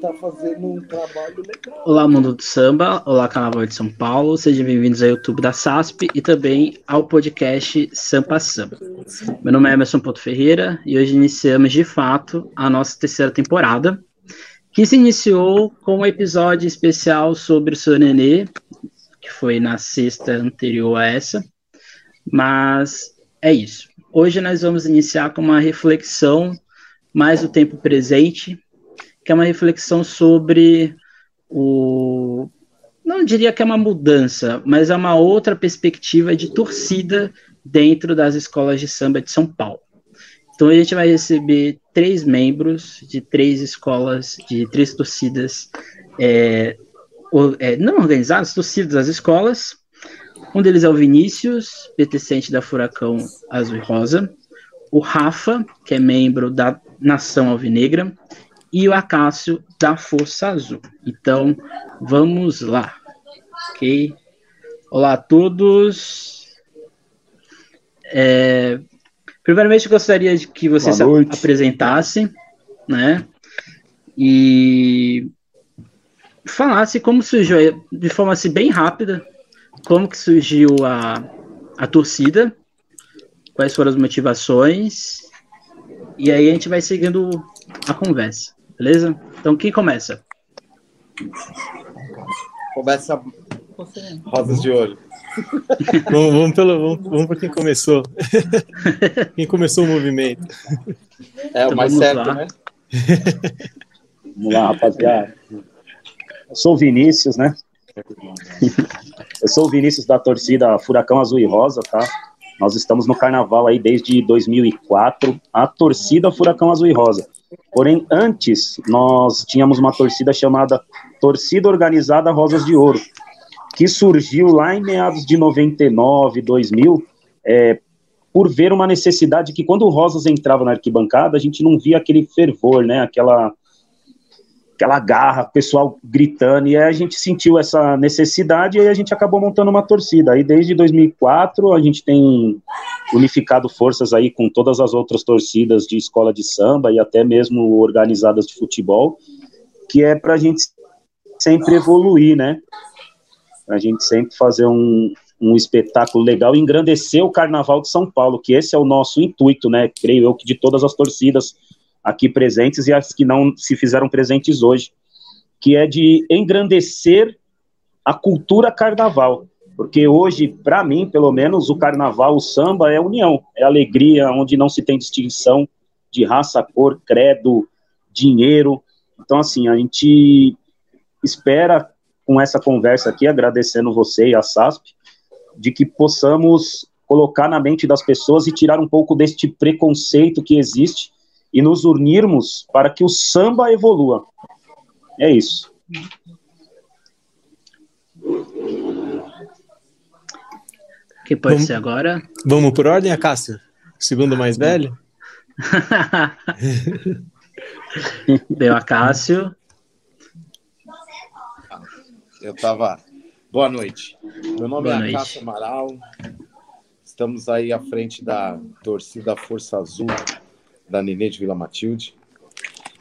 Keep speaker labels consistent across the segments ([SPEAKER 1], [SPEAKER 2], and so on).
[SPEAKER 1] tá fazendo um trabalho legal.
[SPEAKER 2] Olá, mundo do samba. Olá, Carnaval de São Paulo. Sejam bem-vindos ao YouTube da SASP e também ao podcast Sampa Samba. Meu nome é Emerson Porto Ferreira e hoje iniciamos de fato a nossa terceira temporada, que se iniciou com um episódio especial sobre o seu nenê, que foi na sexta anterior a essa. Mas é isso. Hoje nós vamos iniciar com uma reflexão mais do tempo presente que é uma reflexão sobre o. Não diria que é uma mudança, mas é uma outra perspectiva de torcida dentro das escolas de samba de São Paulo. Então a gente vai receber três membros de três escolas, de três torcidas é, é, não organizadas, torcidas das escolas. Um deles é o Vinícius, pertencente da Furacão Azul e Rosa. O Rafa, que é membro da Nação Alvinegra e o Acácio da Força Azul. Então, vamos lá. Ok? Olá a todos. É, primeiramente, gostaria de que você se apresentasse, né? E falasse como surgiu, de forma assim, bem rápida, como que surgiu a, a torcida, quais foram as motivações, e aí a gente vai seguindo a conversa. Beleza? Então quem começa?
[SPEAKER 1] Começa Rosas de Ouro.
[SPEAKER 3] vamos, vamos, pelo, vamos, vamos para quem começou. quem começou o movimento.
[SPEAKER 1] É então, o mais certo, lá. né?
[SPEAKER 4] vamos lá, rapaziada. Eu sou o Vinícius, né? Eu sou o Vinícius da torcida Furacão Azul e Rosa, tá? Nós estamos no carnaval aí desde 2004, a torcida Furacão Azul e Rosa. Porém, antes, nós tínhamos uma torcida chamada Torcida Organizada Rosas de Ouro, que surgiu lá em meados de 99, 2000, é, por ver uma necessidade que quando o Rosas entrava na arquibancada, a gente não via aquele fervor, né, aquela aquela garra, pessoal gritando, e aí a gente sentiu essa necessidade e a gente acabou montando uma torcida. Aí desde 2004 a gente tem unificado forças aí com todas as outras torcidas de escola de samba e até mesmo organizadas de futebol, que é para a gente sempre evoluir, né? A gente sempre fazer um, um espetáculo legal e engrandecer o Carnaval de São Paulo, que esse é o nosso intuito, né? Creio eu que de todas as torcidas aqui presentes e as que não se fizeram presentes hoje, que é de engrandecer a cultura carnaval. Porque hoje, para mim, pelo menos, o carnaval, o samba é união, é alegria, onde não se tem distinção de raça, cor, credo, dinheiro. Então, assim, a gente espera com essa conversa aqui, agradecendo você e a SASP, de que possamos colocar na mente das pessoas e tirar um pouco deste preconceito que existe e nos unirmos para que o samba evolua. É isso.
[SPEAKER 2] que pode vamos, ser agora?
[SPEAKER 3] Vamos por ordem, Acácio? Segundo mais velho?
[SPEAKER 2] Deu Acácio.
[SPEAKER 1] Eu tava. Boa noite. Meu nome Boa é Acácio Amaral. Estamos aí à frente da torcida Força Azul da Nenê de Vila Matilde.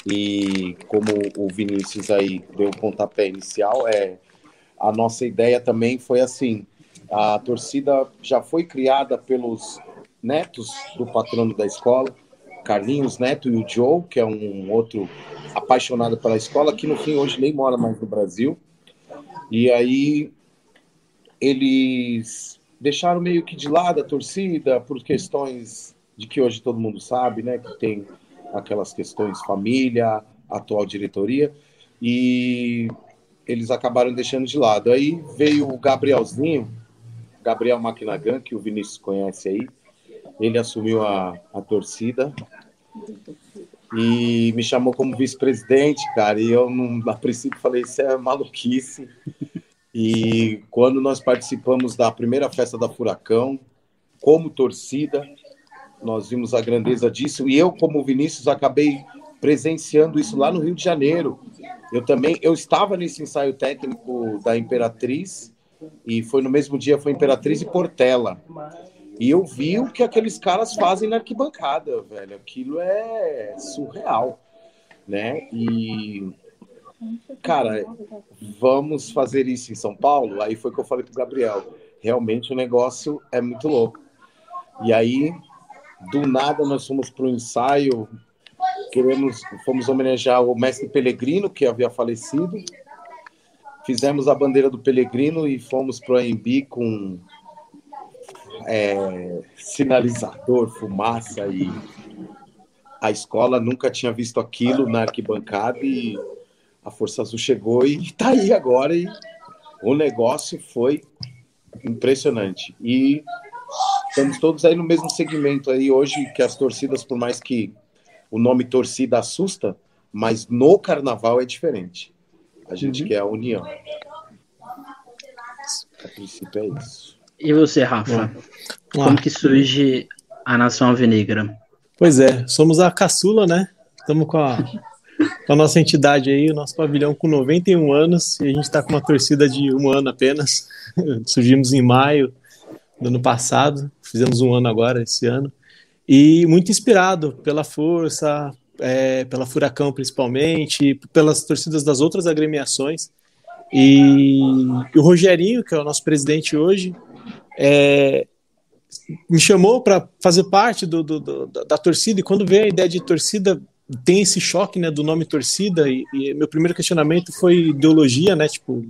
[SPEAKER 1] E como o Vinícius aí deu o pontapé inicial, é, a nossa ideia também foi assim, a torcida já foi criada pelos netos do patrono da escola, Carlinhos Neto e o Joe, que é um outro apaixonado pela escola, que no fim hoje nem mora mais no Brasil. E aí eles deixaram meio que de lado a torcida por questões de que hoje todo mundo sabe, né, que tem aquelas questões família, atual diretoria, e eles acabaram deixando de lado. Aí veio o Gabrielzinho, Gabriel Maquinagan, que o Vinícius conhece aí, ele assumiu a, a torcida e me chamou como vice-presidente, cara, e eu, não, a princípio, falei, isso é maluquice. E quando nós participamos da primeira festa da Furacão, como torcida, nós vimos a grandeza disso e eu como Vinícius acabei presenciando isso lá no Rio de Janeiro. Eu também eu estava nesse ensaio técnico da Imperatriz e foi no mesmo dia foi Imperatriz e Portela. E eu vi o que aqueles caras fazem na arquibancada, velho. Aquilo é surreal, né? E cara, vamos fazer isso em São Paulo? Aí foi que eu falei pro Gabriel. Realmente o negócio é muito louco. E aí, do nada, nós fomos para o ensaio, queremos, fomos homenagear o mestre Pelegrino, que havia falecido. Fizemos a bandeira do Pelegrino e fomos para o AMB com é, sinalizador, fumaça e a escola nunca tinha visto aquilo na arquibancada e a Força Azul chegou e está aí agora e o negócio foi impressionante. E estamos todos aí no mesmo segmento aí hoje que as torcidas, por mais que o nome torcida assusta, mas no carnaval é diferente. A gente uhum. quer a união. A princípio é isso.
[SPEAKER 2] E você, Rafa? Como que surge a Nação Alvinegra?
[SPEAKER 3] Pois é, somos a caçula, né? Estamos com a, com a nossa entidade aí, o nosso pavilhão com 91 anos, e a gente está com uma torcida de um ano apenas. Surgimos em maio do ano passado, fizemos um ano agora, esse ano, e muito inspirado pela força, é, pela Furacão principalmente, pelas torcidas das outras agremiações. E, o Rogerinho, que é o nosso presidente hoje, é, me chamou para fazer parte do, do, do, da torcida, e quando veio a ideia de torcida, tem esse choque né, do nome torcida, e, e meu primeiro questionamento foi ideologia, né? Tipo,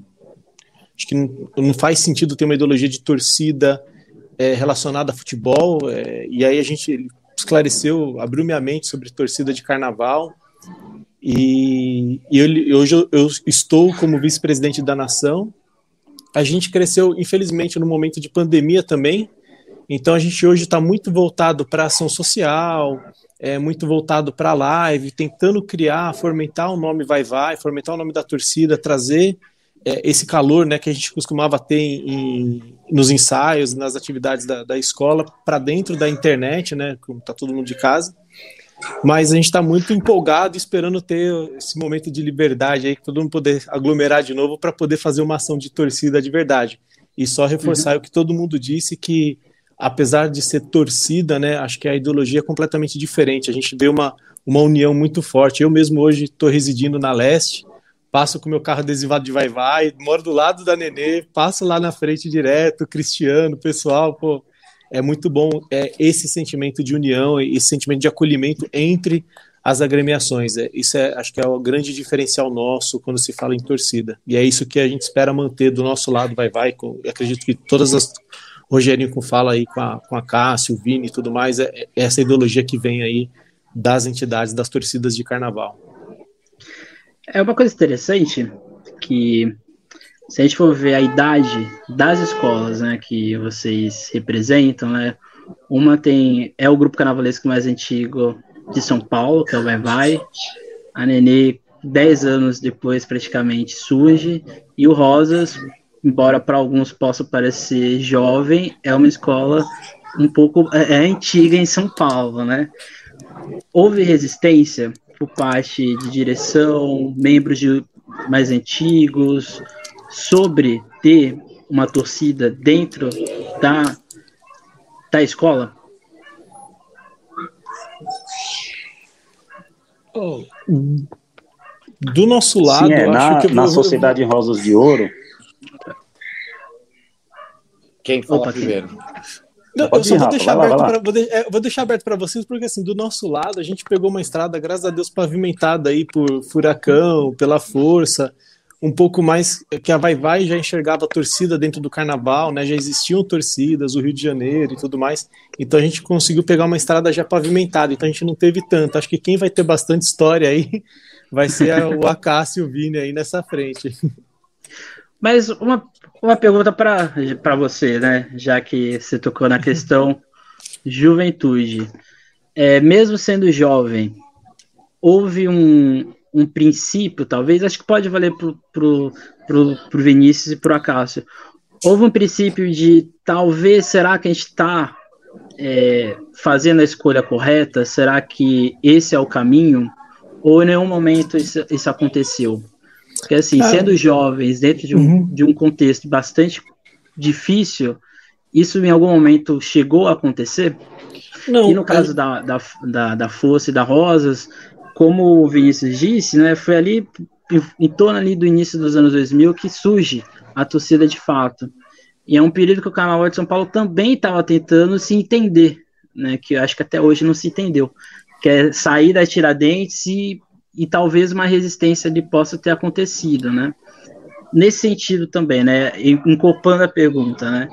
[SPEAKER 3] acho que não, não faz sentido ter uma ideologia de torcida é, relacionada a futebol, é, e aí a gente esclareceu, abriu minha mente sobre torcida de carnaval, e, e hoje eu, eu estou como vice-presidente da nação. A gente cresceu, infelizmente, no momento de pandemia também, então a gente hoje está muito voltado para ação social, é muito voltado para a live, tentando criar, fomentar o nome Vai Vai, fomentar o nome da torcida, trazer é, esse calor né, que a gente costumava ter em, nos ensaios, nas atividades da, da escola, para dentro da internet, né, como está todo mundo de casa. Mas a gente está muito empolgado, esperando ter esse momento de liberdade aí, que todo mundo poder aglomerar de novo para poder fazer uma ação de torcida de verdade. E só reforçar uhum. o que todo mundo disse que apesar de ser torcida, né, acho que a ideologia é completamente diferente. A gente vê uma, uma união muito forte. Eu mesmo hoje estou residindo na leste, passo com meu carro adesivado de vai vai, moro do lado da Nenê, passo lá na frente direto, Cristiano, pessoal, pô, é muito bom é esse sentimento de união, esse sentimento de acolhimento entre as agremiações. É, isso é, acho que é o grande diferencial nosso quando se fala em torcida. E é isso que a gente espera manter do nosso lado, vai vai. Com, acredito que todas as Rogerinho com fala aí com a, com a Cássio, o Vini e tudo mais, é, é essa ideologia que vem aí das entidades, das torcidas de carnaval.
[SPEAKER 2] É uma coisa interessante que se a gente for ver a idade das escolas, né, que vocês representam, né, uma tem é o grupo carnavalesco mais antigo de São Paulo, que é o Vai Vai. A Nenê, dez anos depois, praticamente surge, e o Rosas, embora para alguns possa parecer jovem, é uma escola um pouco é, é, antiga em São Paulo, né? Houve resistência por parte de direção, membros de mais antigos, sobre ter uma torcida dentro da, da escola?
[SPEAKER 3] Oh, do nosso lado, Sim,
[SPEAKER 4] é, na, na vou... Sociedade Rosas de Ouro,
[SPEAKER 1] quem fala Opa, primeiro?
[SPEAKER 3] Não, eu só vou, deixar aberto lá, vou, de, é, vou deixar aberto para vocês, porque assim, do nosso lado, a gente pegou uma estrada, graças a Deus, pavimentada aí por furacão, pela força, um pouco mais que a Vai Vai já enxergava a torcida dentro do carnaval, né? Já existiam torcidas, o Rio de Janeiro e tudo mais. Então a gente conseguiu pegar uma estrada já pavimentada, então a gente não teve tanto. Acho que quem vai ter bastante história aí vai ser o Acácio e o Vini aí nessa frente.
[SPEAKER 2] Mas uma, uma pergunta para você, né? Já que você tocou na questão juventude. É, mesmo sendo jovem, houve um, um princípio, talvez, acho que pode valer pro, pro, pro, pro Vinícius e pro Acácio. Houve um princípio de talvez, será que a gente está é, fazendo a escolha correta? Será que esse é o caminho? Ou em nenhum momento isso, isso aconteceu? Porque, assim, ah, sendo jovens dentro de um, uhum. de um contexto bastante difícil, isso em algum momento chegou a acontecer? Não, e no caso da, da, da, da Força e da Rosas, como o Vinícius disse, né, foi ali em torno ali do início dos anos 2000 que surge a torcida de fato. E é um período que o Carnaval de São Paulo também estava tentando se entender, né, que eu acho que até hoje não se entendeu, que é sair da Tiradentes e, e talvez uma resistência ali possa ter acontecido, né? Nesse sentido também, né, incorporando a pergunta, né,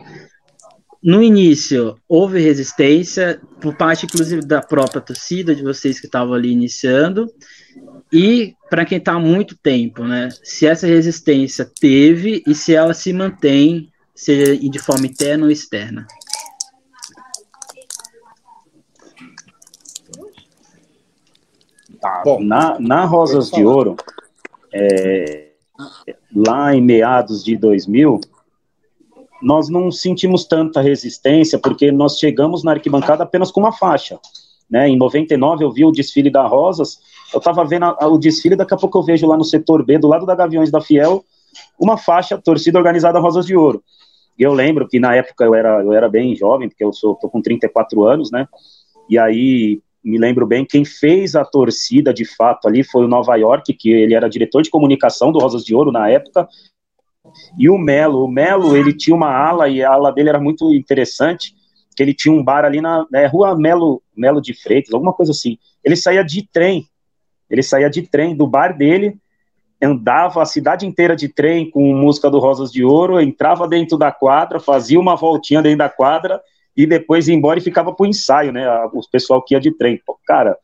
[SPEAKER 2] no início houve resistência por parte, inclusive, da própria torcida, de vocês que estavam ali iniciando, e para quem está há muito tempo, né? Se essa resistência teve e se ela se mantém, seja de forma interna ou externa.
[SPEAKER 4] Bom, na, na Rosas de Ouro, é, lá em meados de 2000, nós não sentimos tanta resistência, porque nós chegamos na arquibancada apenas com uma faixa. Né? Em 99 eu vi o desfile da Rosas, eu estava vendo a, a, o desfile, daqui a pouco eu vejo lá no setor B, do lado da Gaviões da Fiel, uma faixa torcida organizada Rosas de Ouro. E eu lembro que na época eu era, eu era bem jovem, porque eu sou tô com 34 anos, né? E aí me lembro bem, quem fez a torcida de fato ali foi o Nova York, que ele era diretor de comunicação do Rosas de Ouro na época, e o Melo, o Melo, ele tinha uma ala, e a ala dele era muito interessante, que ele tinha um bar ali na né, rua Melo, Melo de Freitas, alguma coisa assim. Ele saía de trem, ele saía de trem do bar dele, andava a cidade inteira de trem com música do Rosas de Ouro, entrava dentro da quadra, fazia uma voltinha dentro da quadra e depois ia embora e ficava pro ensaio, né? O pessoal que ia de trem. Cara,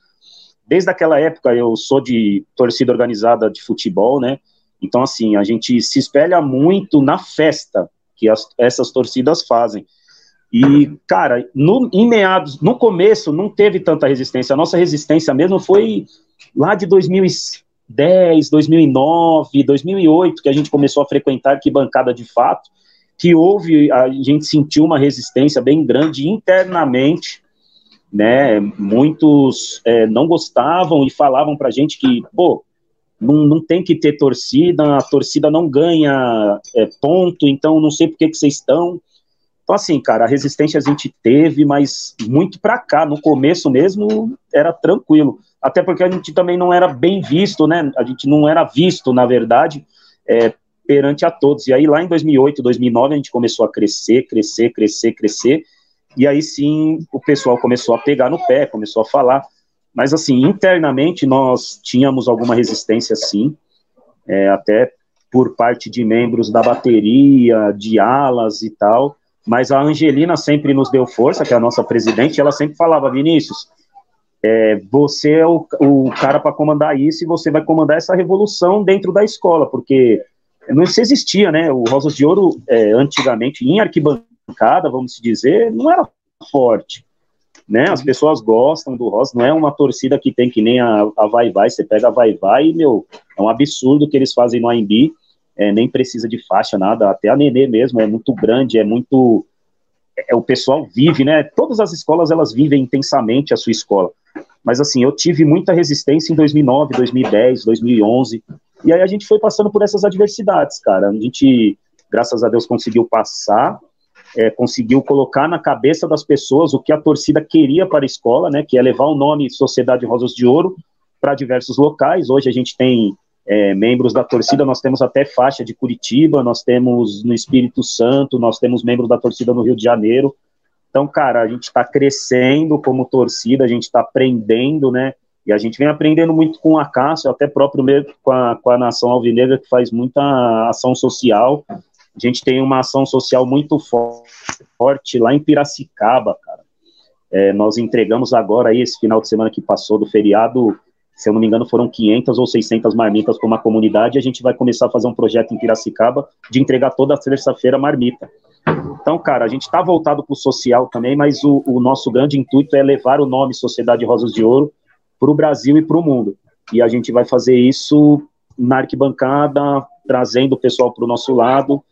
[SPEAKER 4] desde aquela época eu sou de torcida organizada de futebol, né? Então, assim, a gente se espelha muito na festa que as, essas torcidas fazem. E, cara, no, em meados, no começo não teve tanta resistência. A nossa resistência mesmo foi lá de 2010, 2009, 2008, que a gente começou a frequentar que bancada de fato, que houve, a gente sentiu uma resistência bem grande internamente, né? Muitos é, não gostavam e falavam pra gente que, pô, não, não tem que ter torcida, a torcida não ganha é, ponto, então não sei por que, que vocês estão. Então, assim, cara, a resistência a gente teve, mas muito para cá, no começo mesmo, era tranquilo. Até porque a gente também não era bem visto, né? A gente não era visto, na verdade, é, perante a todos. E aí, lá em 2008, 2009, a gente começou a crescer, crescer, crescer, crescer. E aí sim, o pessoal começou a pegar no pé, começou a falar. Mas, assim, internamente nós tínhamos alguma resistência, sim, é, até por parte de membros da bateria, de alas e tal. Mas a Angelina sempre nos deu força, que é a nossa presidente, ela sempre falava, Vinícius, é, você é o, o cara para comandar isso e você vai comandar essa revolução dentro da escola, porque não se existia, né? O Rosas de Ouro, é, antigamente, em arquibancada, vamos dizer, não era forte né? As pessoas gostam do Rosa, não é uma torcida que tem que nem a, a Vai Vai, você pega a Vai Vai e, meu, é um absurdo que eles fazem no AMB, é, nem precisa de faixa, nada, até a Nenê mesmo é muito grande, é muito... É, o pessoal vive, né? Todas as escolas, elas vivem intensamente a sua escola. Mas, assim, eu tive muita resistência em 2009, 2010, 2011, e aí a gente foi passando por essas adversidades, cara. A gente, graças a Deus, conseguiu passar, é, conseguiu colocar na cabeça das pessoas o que a torcida queria para a escola, né, que é levar o nome Sociedade Rosas de Ouro para diversos locais. Hoje a gente tem é, membros da torcida, nós temos até faixa de Curitiba, nós temos no Espírito Santo, nós temos membros da torcida no Rio de Janeiro. Então, cara, a gente está crescendo como torcida, a gente está aprendendo, né? E a gente vem aprendendo muito com a Cássio, até próprio mesmo com a, com a Nação Alvinegra, que faz muita ação social. A gente tem uma ação social muito forte lá em Piracicaba, cara. É, nós entregamos agora, aí, esse final de semana que passou do feriado, se eu não me engano, foram 500 ou 600 marmitas para uma comunidade. E a gente vai começar a fazer um projeto em Piracicaba de entregar toda terça-feira marmita. Então, cara, a gente está voltado para o social também, mas o, o, nosso grande intuito é levar o nome Sociedade Rosas de Ouro para o Brasil e para o mundo. E a gente vai fazer isso na arquibancada, trazendo o pessoal para o nosso lado,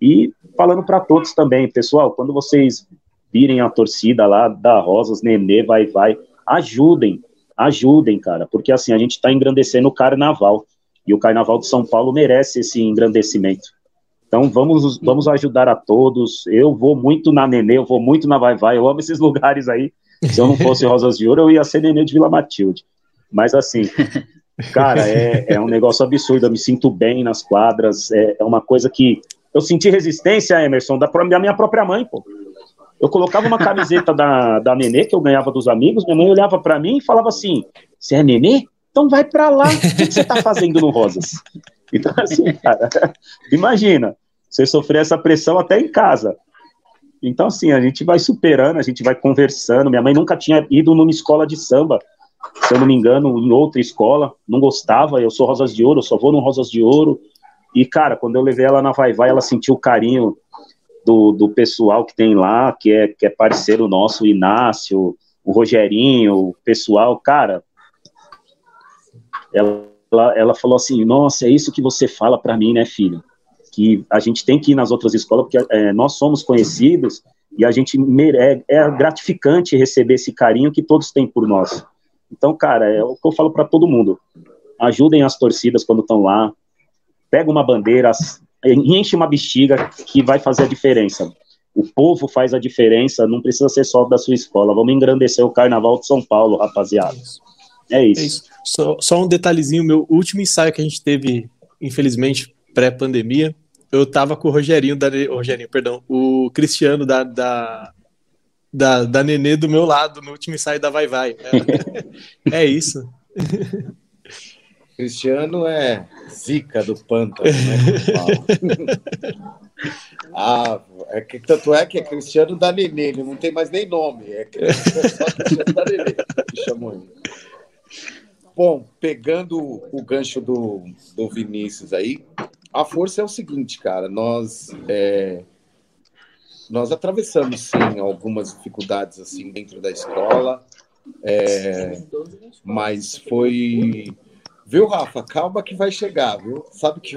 [SPEAKER 4] e falando para todos também, pessoal, quando vocês virem a torcida lá da Rosas, Nenê, vai, vai, ajudem, ajudem, cara, porque assim, a gente está engrandecendo o carnaval, e o carnaval de São Paulo merece esse engrandecimento. Então vamos, vamos ajudar a todos. Eu vou muito na Nenê, eu vou muito na Vai Vai, eu amo esses lugares aí. Se eu não fosse Rosas de Ouro, eu ia ser Nenê de Vila Matilde. Mas assim, Cara, é, é um negócio absurdo. Eu me sinto bem nas quadras. É, é uma coisa que. Eu senti resistência, Emerson, da, da minha própria mãe, pô. Eu colocava uma camiseta da, da Nenê, que eu ganhava dos amigos, minha mãe olhava para mim e falava assim: Você é Nenê? Então vai para lá. O que, você tá fazendo no Rosas? Então, assim, cara, imagina, você sofrer essa pressão até em casa. Então, assim, a gente vai superando, a gente vai conversando. Minha mãe nunca tinha ido numa escola de samba se eu não me engano, em outra escola, não gostava, eu sou Rosas de Ouro, eu só vou no Rosas de Ouro, e, cara, quando eu levei ela na Vai Vai, ela sentiu o carinho do, do pessoal que tem lá, que é, que é parceiro nosso, o Inácio, o Rogerinho, o pessoal, cara, ela, ela falou assim, nossa, é isso que você fala para mim, né, filho? Que a gente tem que ir nas outras escolas, porque é, nós somos conhecidos, e a gente é, é gratificante receber esse carinho que todos têm por nós. Então, cara, é o que eu falo para todo mundo. Ajudem as torcidas quando estão lá. Pega uma bandeira, enche uma bexiga que vai fazer a diferença. O povo faz a diferença, não precisa ser só da sua escola. Vamos engrandecer o Carnaval de São Paulo, rapaziada. É isso. É isso.
[SPEAKER 3] Só, só um detalhezinho, meu último ensaio que a gente teve, infelizmente, pré-pandemia, eu tava com o Rogerinho, da, o Rogerinho, perdão, o Cristiano da, da, da, da Nenê do meu lado no último ensaio da Vai Vai. É, é isso.
[SPEAKER 1] Cristiano é zica do pântano, né? ah, é que, tanto é que é Cristiano da Nenê, ele não tem mais nem nome, é, é só Cristiano da Nenê que chamou ele. Bom, pegando o gancho do, do Vinícius aí, a força é o seguinte, cara, nós é, nós atravessamos sim algumas dificuldades assim dentro da escola, é, mas foi Viu, Rafa? Calma que vai chegar, viu? Sabe que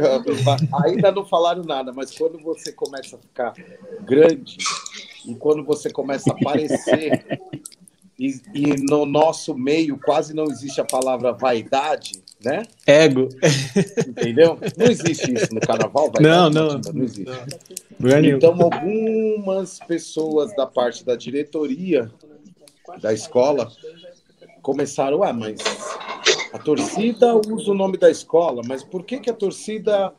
[SPEAKER 1] ainda não falaram nada, mas quando você começa a ficar grande e quando você começa a aparecer, e, e no nosso meio quase não existe a palavra vaidade, né?
[SPEAKER 3] Ego.
[SPEAKER 1] Entendeu? Não existe isso no carnaval,
[SPEAKER 3] vai Não, não.
[SPEAKER 1] Não existe. Não. Então, algumas pessoas da parte da diretoria da escola começaram, ah, mas a torcida usa o nome da escola, mas por que, que a torcida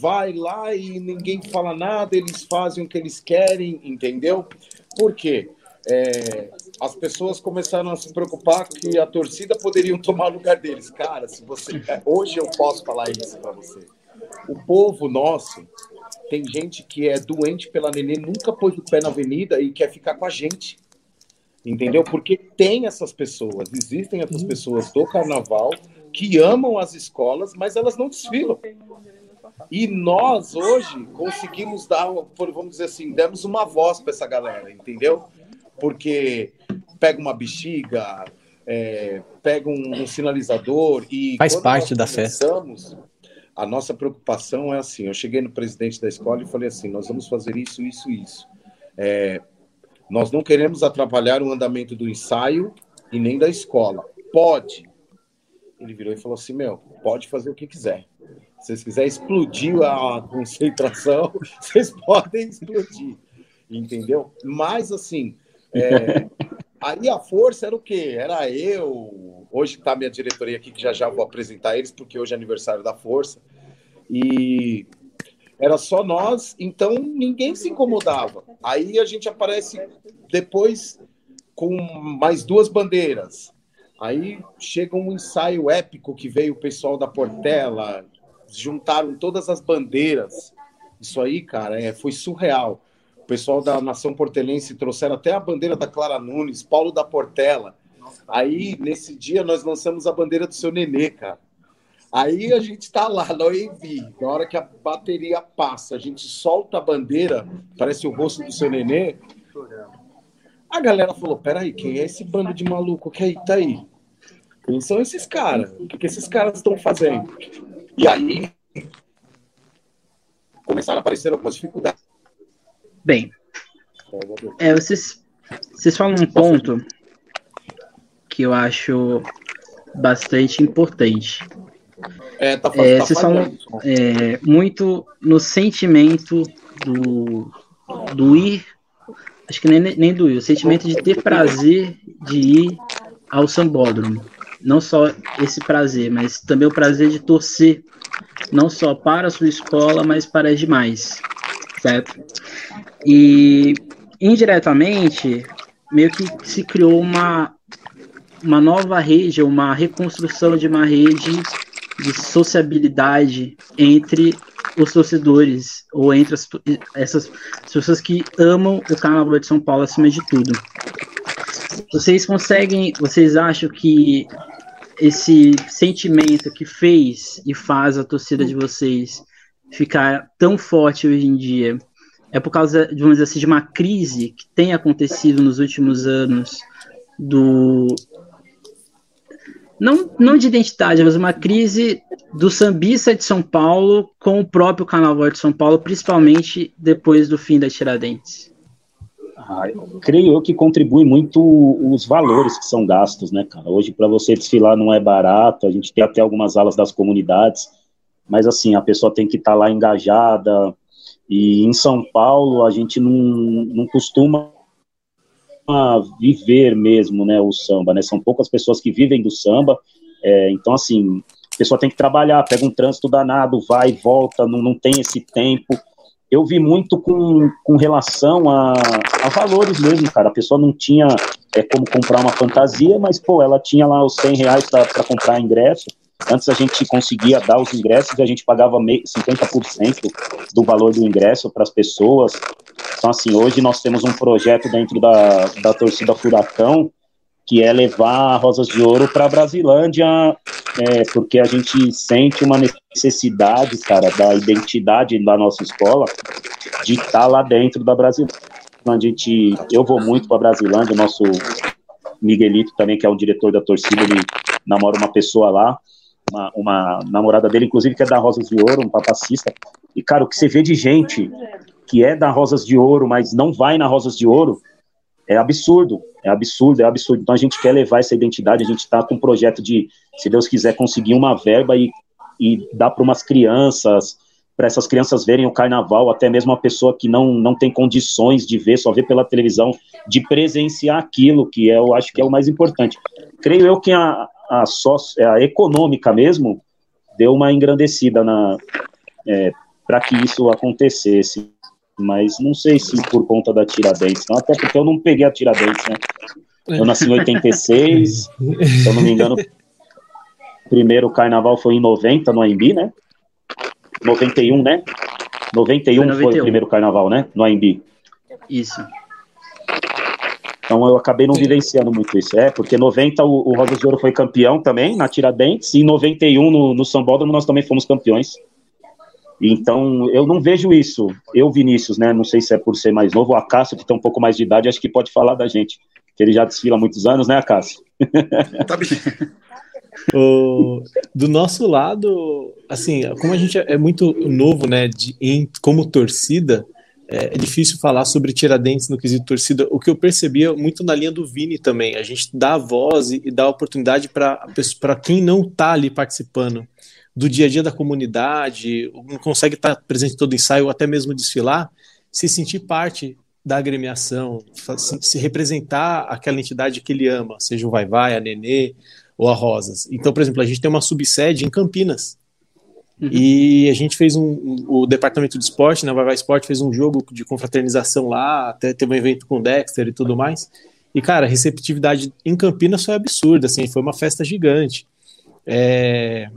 [SPEAKER 1] vai lá e ninguém fala nada, eles fazem o que eles querem, entendeu? Por quê? é, as pessoas começaram a se preocupar que a torcida poderiam tomar o lugar deles. Cara, se você hoje eu posso falar isso para você. O povo nosso tem gente que é doente pela nenê, nunca pôs o pé na avenida e quer ficar com a gente. Entendeu? Porque tem essas pessoas, existem essas pessoas do carnaval que amam as escolas, mas elas não desfilam. E nós hoje conseguimos dar, vamos dizer assim, demos uma voz para essa galera, entendeu? Porque pega uma bexiga, é, pega um, um, sinalizador e
[SPEAKER 3] faz parte da festa.
[SPEAKER 1] A nossa preocupação é assim: eu cheguei no presidente da escola e falei assim, nós vamos fazer isso, isso, isso. É, nós não queremos atrapalhar o andamento do ensaio e nem da escola. Pode. Ele virou e falou assim: meu, pode fazer o que quiser. Se vocês quiserem explodir a concentração, vocês podem explodir. Entendeu? Mas assim, é, aí a força era o quê? Era eu. Hoje está minha diretoria aqui, que já já vou apresentar eles, porque hoje é aniversário da força. E era só nós, então ninguém se incomodava. Aí a gente aparece depois com mais duas bandeiras. Aí chega um ensaio épico que veio o pessoal da Portela, juntaram todas as bandeiras. Isso aí, cara, é, foi surreal. O pessoal da Nação Portelense trouxeram até a bandeira da Clara Nunes, Paulo da Portela. Aí, nesse dia, nós lançamos a bandeira do seu nenê, cara. Aí a gente tá lá no AV, na hora que a bateria passa, a gente solta a bandeira, parece o rosto do seu nenê. A galera falou: peraí, quem é esse bando de maluco que aí tá aí? Quem são esses caras? O que, que esses caras estão fazendo? E aí começaram a aparecer algumas dificuldades.
[SPEAKER 2] Bem, é, vocês, vocês falam um ponto que eu acho bastante importante. É, tá, é, tá vocês falam é, muito no sentimento do, do ir, acho que nem, nem do ir, o sentimento de ter prazer de ir ao sambódromo. não só esse prazer, mas também o prazer de torcer, não só para a sua escola, mas para as demais, certo? E indiretamente, meio que se criou uma, uma nova rede, uma reconstrução de uma rede de sociabilidade entre os torcedores ou entre as, essas pessoas que amam o Carnaval de São Paulo acima de tudo. Vocês conseguem, vocês acham que esse sentimento que fez e faz a torcida de vocês ficar tão forte hoje em dia é por causa, vamos dizer assim, de uma crise que tem acontecido nos últimos anos do não, não de identidade, mas uma crise do sambista de São Paulo com o próprio Carnaval de São Paulo, principalmente depois do fim da Tiradentes.
[SPEAKER 4] Ah, creio eu que contribui muito os valores que são gastos, né, cara? Hoje, para você desfilar não é barato, a gente tem até algumas alas das comunidades, mas assim, a pessoa tem que estar tá lá engajada. E em São Paulo, a gente não, não costuma viver mesmo, né, o samba, né? São poucas pessoas que vivem do samba, é, então, assim, a pessoa tem que trabalhar, pega um trânsito danado, vai volta, não, não tem esse tempo eu vi muito com, com relação a, a valores mesmo, cara. A pessoa não tinha é, como comprar uma fantasia, mas, pô, ela tinha lá os 100 reais para comprar ingresso. Antes a gente conseguia dar os ingressos e a gente pagava 50% do valor do ingresso para as pessoas. Então, assim, hoje nós temos um projeto dentro da, da torcida Furacão que é levar Rosas de Ouro para Brasilândia, é, porque a gente sente uma necessidade, cara, da identidade da nossa escola de estar tá lá dentro da Brasilândia. A gente, eu vou muito para Brasilândia, o nosso Miguelito também, que é o diretor da torcida, ele namora uma pessoa lá, uma, uma namorada dele, inclusive, que é da Rosas de Ouro, um papacista. E, cara, o que você vê de gente que é da Rosas de Ouro, mas não vai na Rosas de Ouro, é absurdo, é absurdo, é absurdo. Então a gente quer levar essa identidade, a gente está com um projeto de, se Deus quiser, conseguir uma verba e, e dar para umas crianças, para essas crianças verem o carnaval, até mesmo uma pessoa que não, não tem condições de ver, só ver pela televisão, de presenciar aquilo, que é, eu acho que é o mais importante. Creio eu que a, a, sócio, a econômica mesmo deu uma engrandecida na é, para que isso acontecesse mas não sei se por conta da Tiradentes, não, até porque eu não peguei a Tiradentes, né? Eu nasci em 86, se eu não me engano, o primeiro carnaval foi em 90 no AMB, né? 91, né? 91 foi, 91. foi o primeiro carnaval, né? No AMB.
[SPEAKER 2] Isso.
[SPEAKER 4] Então eu acabei não vivenciando muito isso. É, porque 90 o, o Rosa de Ouro foi campeão também, na Tiradentes, e em 91 no, no Sambódromo nós também fomos campeões. Então, eu não vejo isso. Eu, Vinícius, né? Não sei se é por ser mais novo, o Acácio, que tem um pouco mais de idade, acho que pode falar da gente. Que ele já desfila há muitos anos, né, Acácio? Tá bem.
[SPEAKER 3] o, do nosso lado, assim, como a gente é muito novo, né, de, em, como torcida, é, é, difícil falar sobre Tiradentes no quesito torcida. O que eu percebia muito na linha do Vini também, a gente dá a voz e, dá a oportunidade para quem não está ali participando do dia a dia da comunidade, não consegue estar presente em todo ensaio, ou até mesmo desfilar, se sentir parte da agremiação, se representar aquela entidade que ele ama, seja o Vai Vai, a Nenê ou a Rosas. Então, por exemplo, a gente tem uma subsede em Campinas. Uhum. E a gente fez um, o departamento de esporte, né, Vai Esporte fez um jogo de confraternização lá, até teve um evento com o Dexter e tudo mais. E, cara, a receptividade em Campinas foi absurda, assim, foi uma festa gigante. É,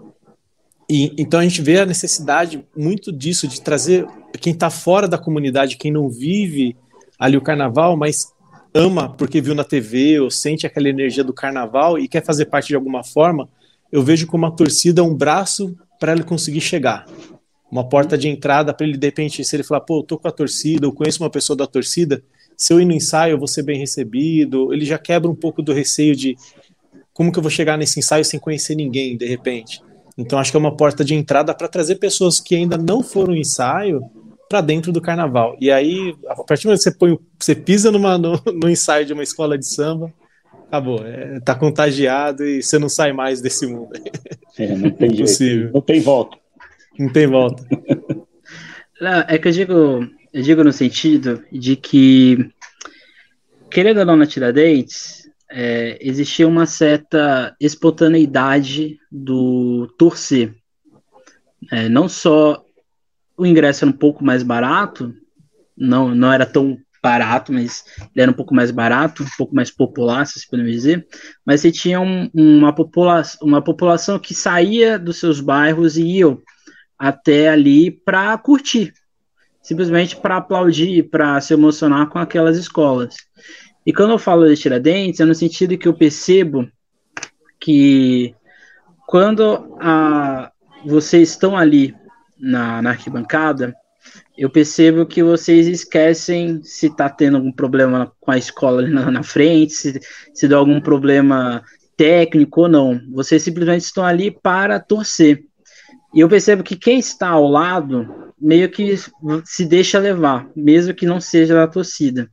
[SPEAKER 3] e, então a gente vê a necessidade muito disso, de trazer quem está fora da comunidade, quem não vive ali o carnaval, mas ama porque viu na TV ou sente aquela energia do carnaval e quer fazer parte de alguma forma, eu vejo como a torcida um braço para ele conseguir chegar. Uma porta de entrada para ele, de repente, se ele falar, pô, eu tô com a torcida, eu conheço uma pessoa da torcida, se eu ir no ensaio eu vou ser bem recebido, ele já quebra um pouco do receio de como que eu vou chegar nesse ensaio sem conhecer ninguém, de repente. Então acho que é uma porta de entrada para trazer pessoas que ainda não foram ensaio para dentro do carnaval. E aí, a partir do momento que você, põe, você pisa numa, no, no ensaio de uma escola de samba, acabou. É, tá contagiado e você não sai mais desse mundo.
[SPEAKER 4] É, não tem jeito. Não tem volta.
[SPEAKER 3] Não tem volta.
[SPEAKER 2] é que eu digo, eu digo no sentido de que, querendo ou não na Tiradentes, é, existia uma certa espontaneidade do torcer. É, não só o ingresso era um pouco mais barato, não, não era tão barato, mas ele era um pouco mais barato, um pouco mais popular, se podemos dizer, mas você tinha um, uma, popula uma população que saía dos seus bairros e ia até ali para curtir, simplesmente para aplaudir, para se emocionar com aquelas escolas. E quando eu falo de Tiradentes, é no sentido que eu percebo que quando a, vocês estão ali na, na arquibancada, eu percebo que vocês esquecem se está tendo algum problema com a escola ali na, na frente, se, se dá algum problema técnico ou não. Vocês simplesmente estão ali para torcer. E eu percebo que quem está ao lado meio que se deixa levar, mesmo que não seja da torcida.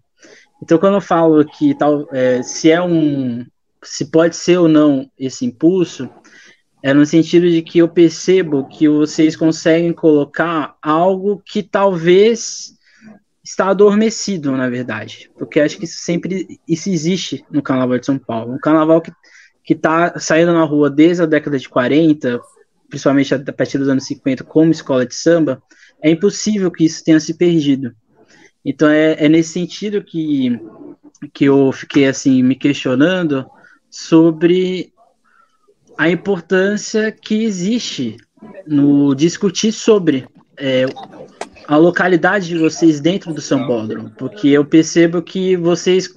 [SPEAKER 2] Então, quando eu falo que tal, é, se é um, se pode ser ou não esse impulso, é no sentido de que eu percebo que vocês conseguem colocar algo que talvez está adormecido, na verdade, porque acho que sempre isso existe no Carnaval de São Paulo, um Carnaval que que está saindo na rua desde a década de 40, principalmente a partir dos anos 50, como escola de samba, é impossível que isso tenha se perdido. Então é, é nesse sentido que, que eu fiquei assim me questionando sobre a importância que existe no discutir sobre é, a localidade de vocês dentro do Sambódromo, porque eu percebo que vocês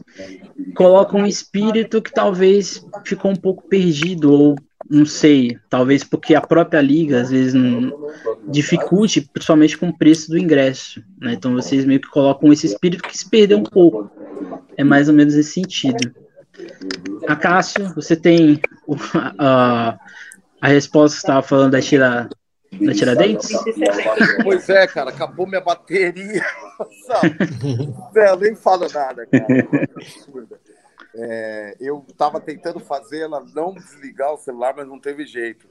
[SPEAKER 2] colocam um espírito que talvez ficou um pouco perdido ou não sei, talvez porque a própria liga às vezes não dificulte, principalmente com o preço do ingresso. Né? Então vocês meio que colocam esse espírito que se perdeu um pouco. É mais ou menos esse sentido. A Cássio, você tem a, a resposta que estava falando da tira da Tiradentes?
[SPEAKER 1] Pois é, cara, acabou minha bateria. Não, nem fala nada, cara. É, eu estava tentando fazer ela não desligar o celular, mas não teve jeito.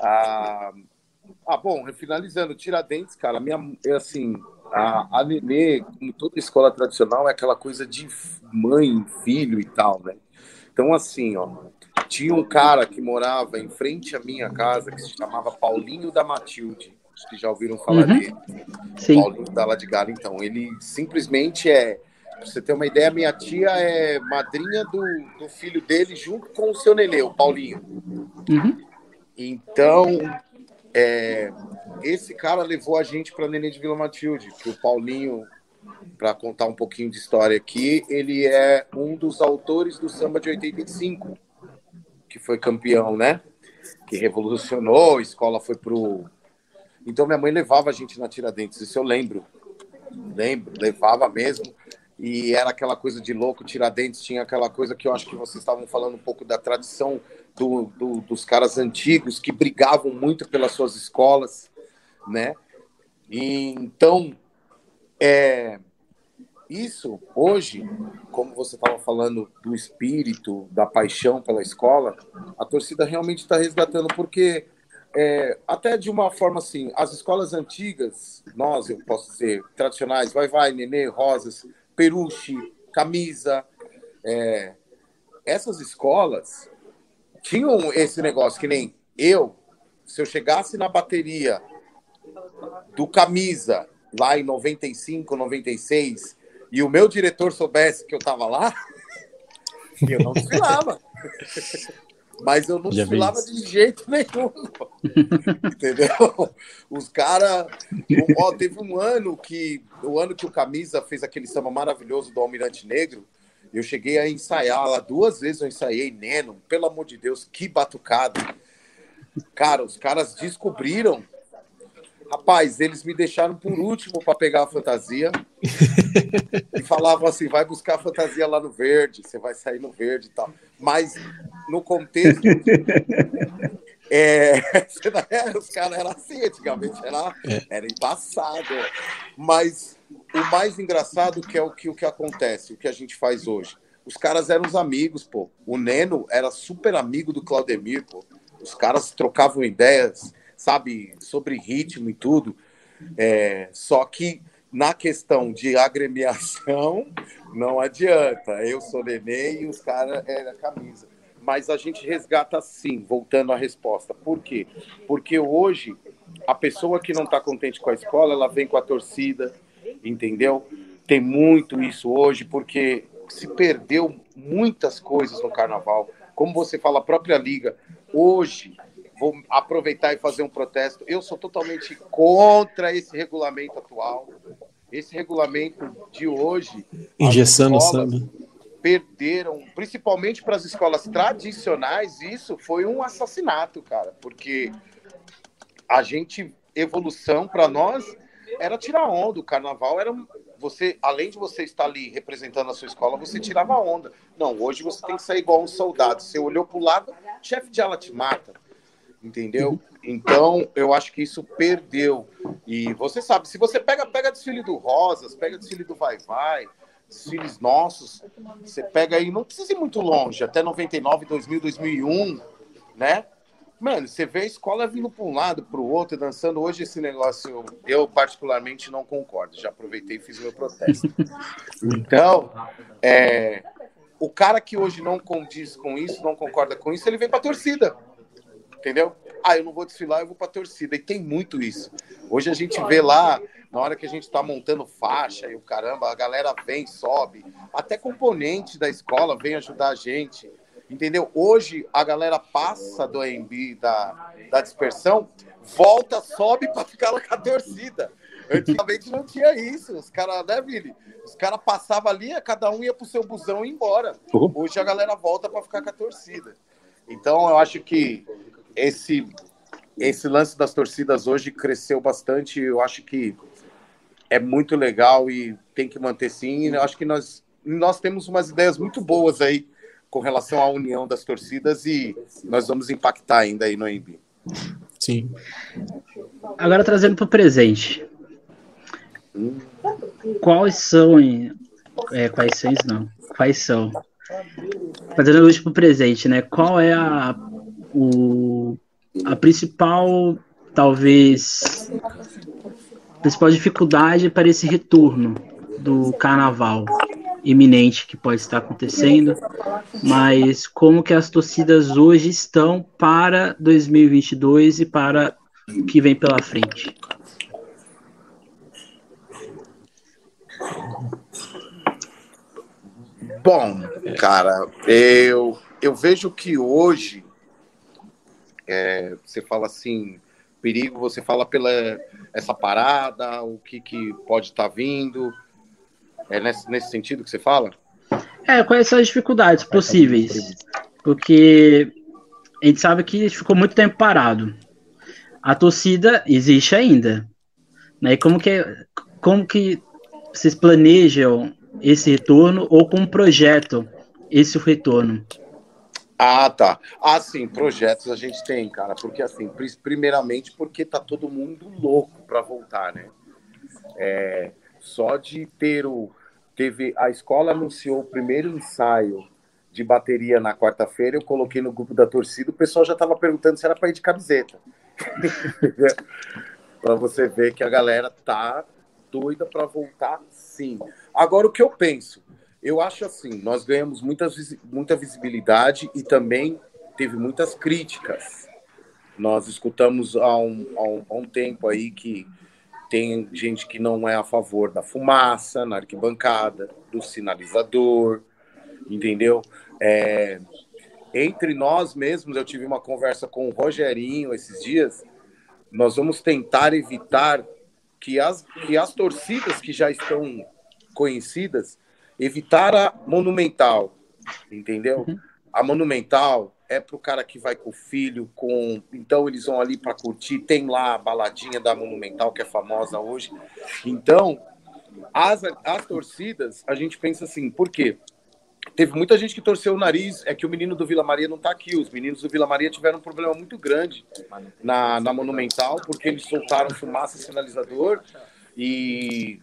[SPEAKER 1] Ah, ah bom, finalizando, Tiradentes, cara, minha, é assim, a, a Nenê, como toda escola tradicional, é aquela coisa de mãe, filho e tal, né? Então, assim, ó, tinha um cara que morava em frente à minha casa que se chamava Paulinho da Matilde. Acho que já ouviram falar uhum. dele. Sim. Paulinho da La de Galo. Então, ele simplesmente é Pra você ter uma ideia, minha tia é madrinha do, do filho dele junto com o seu nenê, o Paulinho. Uhum. Então, é, esse cara levou a gente para Nenê de Vila Matilde, que o Paulinho, para contar um pouquinho de história aqui, ele é um dos autores do samba de 85, que foi campeão, né? Que revolucionou, a escola foi pro. Então minha mãe levava a gente na Tiradentes, isso eu lembro. Lembro, levava mesmo e era aquela coisa de louco, Tiradentes tinha aquela coisa que eu acho que vocês estavam falando um pouco da tradição do, do, dos caras antigos que brigavam muito pelas suas escolas, né? E, então, é, isso hoje, como você estava falando do espírito, da paixão pela escola, a torcida realmente está resgatando, porque é, até de uma forma assim, as escolas antigas, nós, eu posso dizer, tradicionais, vai, vai, nenê, rosas, peruche, camisa. É, essas escolas tinham esse negócio que nem eu, se eu chegasse na bateria do camisa lá em 95, 96 e o meu diretor soubesse que eu estava lá, eu não desfilava. Mas eu não Já desfilava de jeito nenhum. Entendeu? Os caras. Ó, teve um ano que. O ano que o Camisa fez aquele samba maravilhoso do Almirante Negro. Eu cheguei a ensaiar lá duas vezes, eu ensaiei Neno, pelo amor de Deus, que batucada. Cara, os caras descobriram Rapaz, eles me deixaram por último para pegar a fantasia e falavam assim: vai buscar a fantasia lá no verde, você vai sair no verde e tal. Mas no contexto. É, os caras eram assim, antigamente era, é. era embaçado. Mas o mais engraçado que é o que, o que acontece, o que a gente faz hoje. Os caras eram os amigos, pô. O Neno era super amigo do Claudemir, pô. Os caras trocavam ideias sabe, sobre ritmo e tudo. É, só que na questão de agremiação, não adianta. Eu sou neném e os caras é a camisa. Mas a gente resgata sim, voltando à resposta. Por quê? Porque hoje a pessoa que não está contente com a escola, ela vem com a torcida, entendeu? Tem muito isso hoje, porque se perdeu muitas coisas no carnaval. Como você fala, a própria liga, hoje, vou aproveitar e fazer um protesto. Eu sou totalmente contra esse regulamento atual. Esse regulamento de hoje.
[SPEAKER 3] Engessando, sabe?
[SPEAKER 1] Perderam, principalmente para as escolas tradicionais, isso foi um assassinato, cara, porque a gente, evolução para nós era tirar onda. O carnaval era você, além de você estar ali representando a sua escola, você tirava onda. Não, hoje você tem que sair igual um soldado. Você olhou para o lado, chefe de ala te mata. Entendeu? Então, eu acho que isso perdeu. E você sabe, se você pega, pega desfile do Rosas, pega desfile do Vai Vai, desfiles nossos, você pega aí, não precisa ir muito longe, até 99, 2000, 2001, né? Mano, você vê a escola vindo para um lado, para o outro, dançando. Hoje esse negócio, eu particularmente não concordo. Já aproveitei e fiz meu protesto. Então, é, o cara que hoje não condiz com isso, não concorda com isso, ele vem para a torcida. Entendeu? Ah, eu não vou desfilar, eu vou para a torcida. E tem muito isso. Hoje a gente vê lá, na hora que a gente está montando faixa e o caramba, a galera vem, sobe. Até componente da escola vem ajudar a gente Entendeu? Hoje a galera passa do AMB, da, da dispersão, volta, sobe para ficar lá com a torcida. Antigamente não tinha isso. Os caras, né, Vili? Os caras passavam ali, cada um ia pro seu busão e ia embora. Uhum. Hoje a galera volta para ficar com a torcida. Então eu acho que esse esse lance das torcidas hoje cresceu bastante. Eu acho que é muito legal e tem que manter sim. Eu acho que nós nós temos umas ideias muito boas aí com relação à união das torcidas e nós vamos impactar ainda aí no AMB.
[SPEAKER 3] Sim.
[SPEAKER 2] Agora trazendo para o presente. Hum. Quais são. É, quais são não? Quais são? Fazendo hoje para o presente, né? Qual é a, o, a principal, talvez, principal dificuldade para esse retorno do carnaval? iminente que pode estar acontecendo, mas como que as torcidas hoje estão para 2022 e para o que vem pela frente?
[SPEAKER 1] Bom, cara, eu, eu vejo que hoje é, você fala assim, perigo, você fala pela essa parada, o que, que pode estar tá vindo, é nesse, nesse sentido que você fala?
[SPEAKER 2] É, quais são as dificuldades possíveis? Porque a gente sabe que ficou muito tempo parado. A torcida existe ainda. Né? E como que, como que vocês planejam esse retorno ou como projetam esse retorno?
[SPEAKER 1] Ah, tá. Ah, sim, projetos a gente tem, cara. Porque, assim, primeiramente porque tá todo mundo louco para voltar, né? É, só de ter o, teve a escola anunciou o primeiro ensaio de bateria na quarta-feira, eu coloquei no grupo da torcida, o pessoal já estava perguntando se era para ir de camiseta. para você ver que a galera tá doida para voltar, sim. Agora o que eu penso, eu acho assim, nós ganhamos muita, muita visibilidade e também teve muitas críticas. Nós escutamos há um, há um, há um tempo aí que tem gente que não é a favor da fumaça na arquibancada, do sinalizador, entendeu? É, entre nós mesmos, eu tive uma conversa com o Rogerinho esses dias. Nós vamos tentar evitar que as, que as torcidas que já estão conhecidas, evitar a monumental, entendeu? Uhum. A monumental é para o cara que vai com o filho, com então eles vão ali para curtir. Tem lá a baladinha da Monumental que é famosa hoje. Então as, as torcidas a gente pensa assim, por quê? Teve muita gente que torceu o nariz, é que o menino do Vila Maria não está aqui. Os meninos do Vila Maria tiveram um problema muito grande na, na Monumental, porque eles soltaram fumaça sinalizador e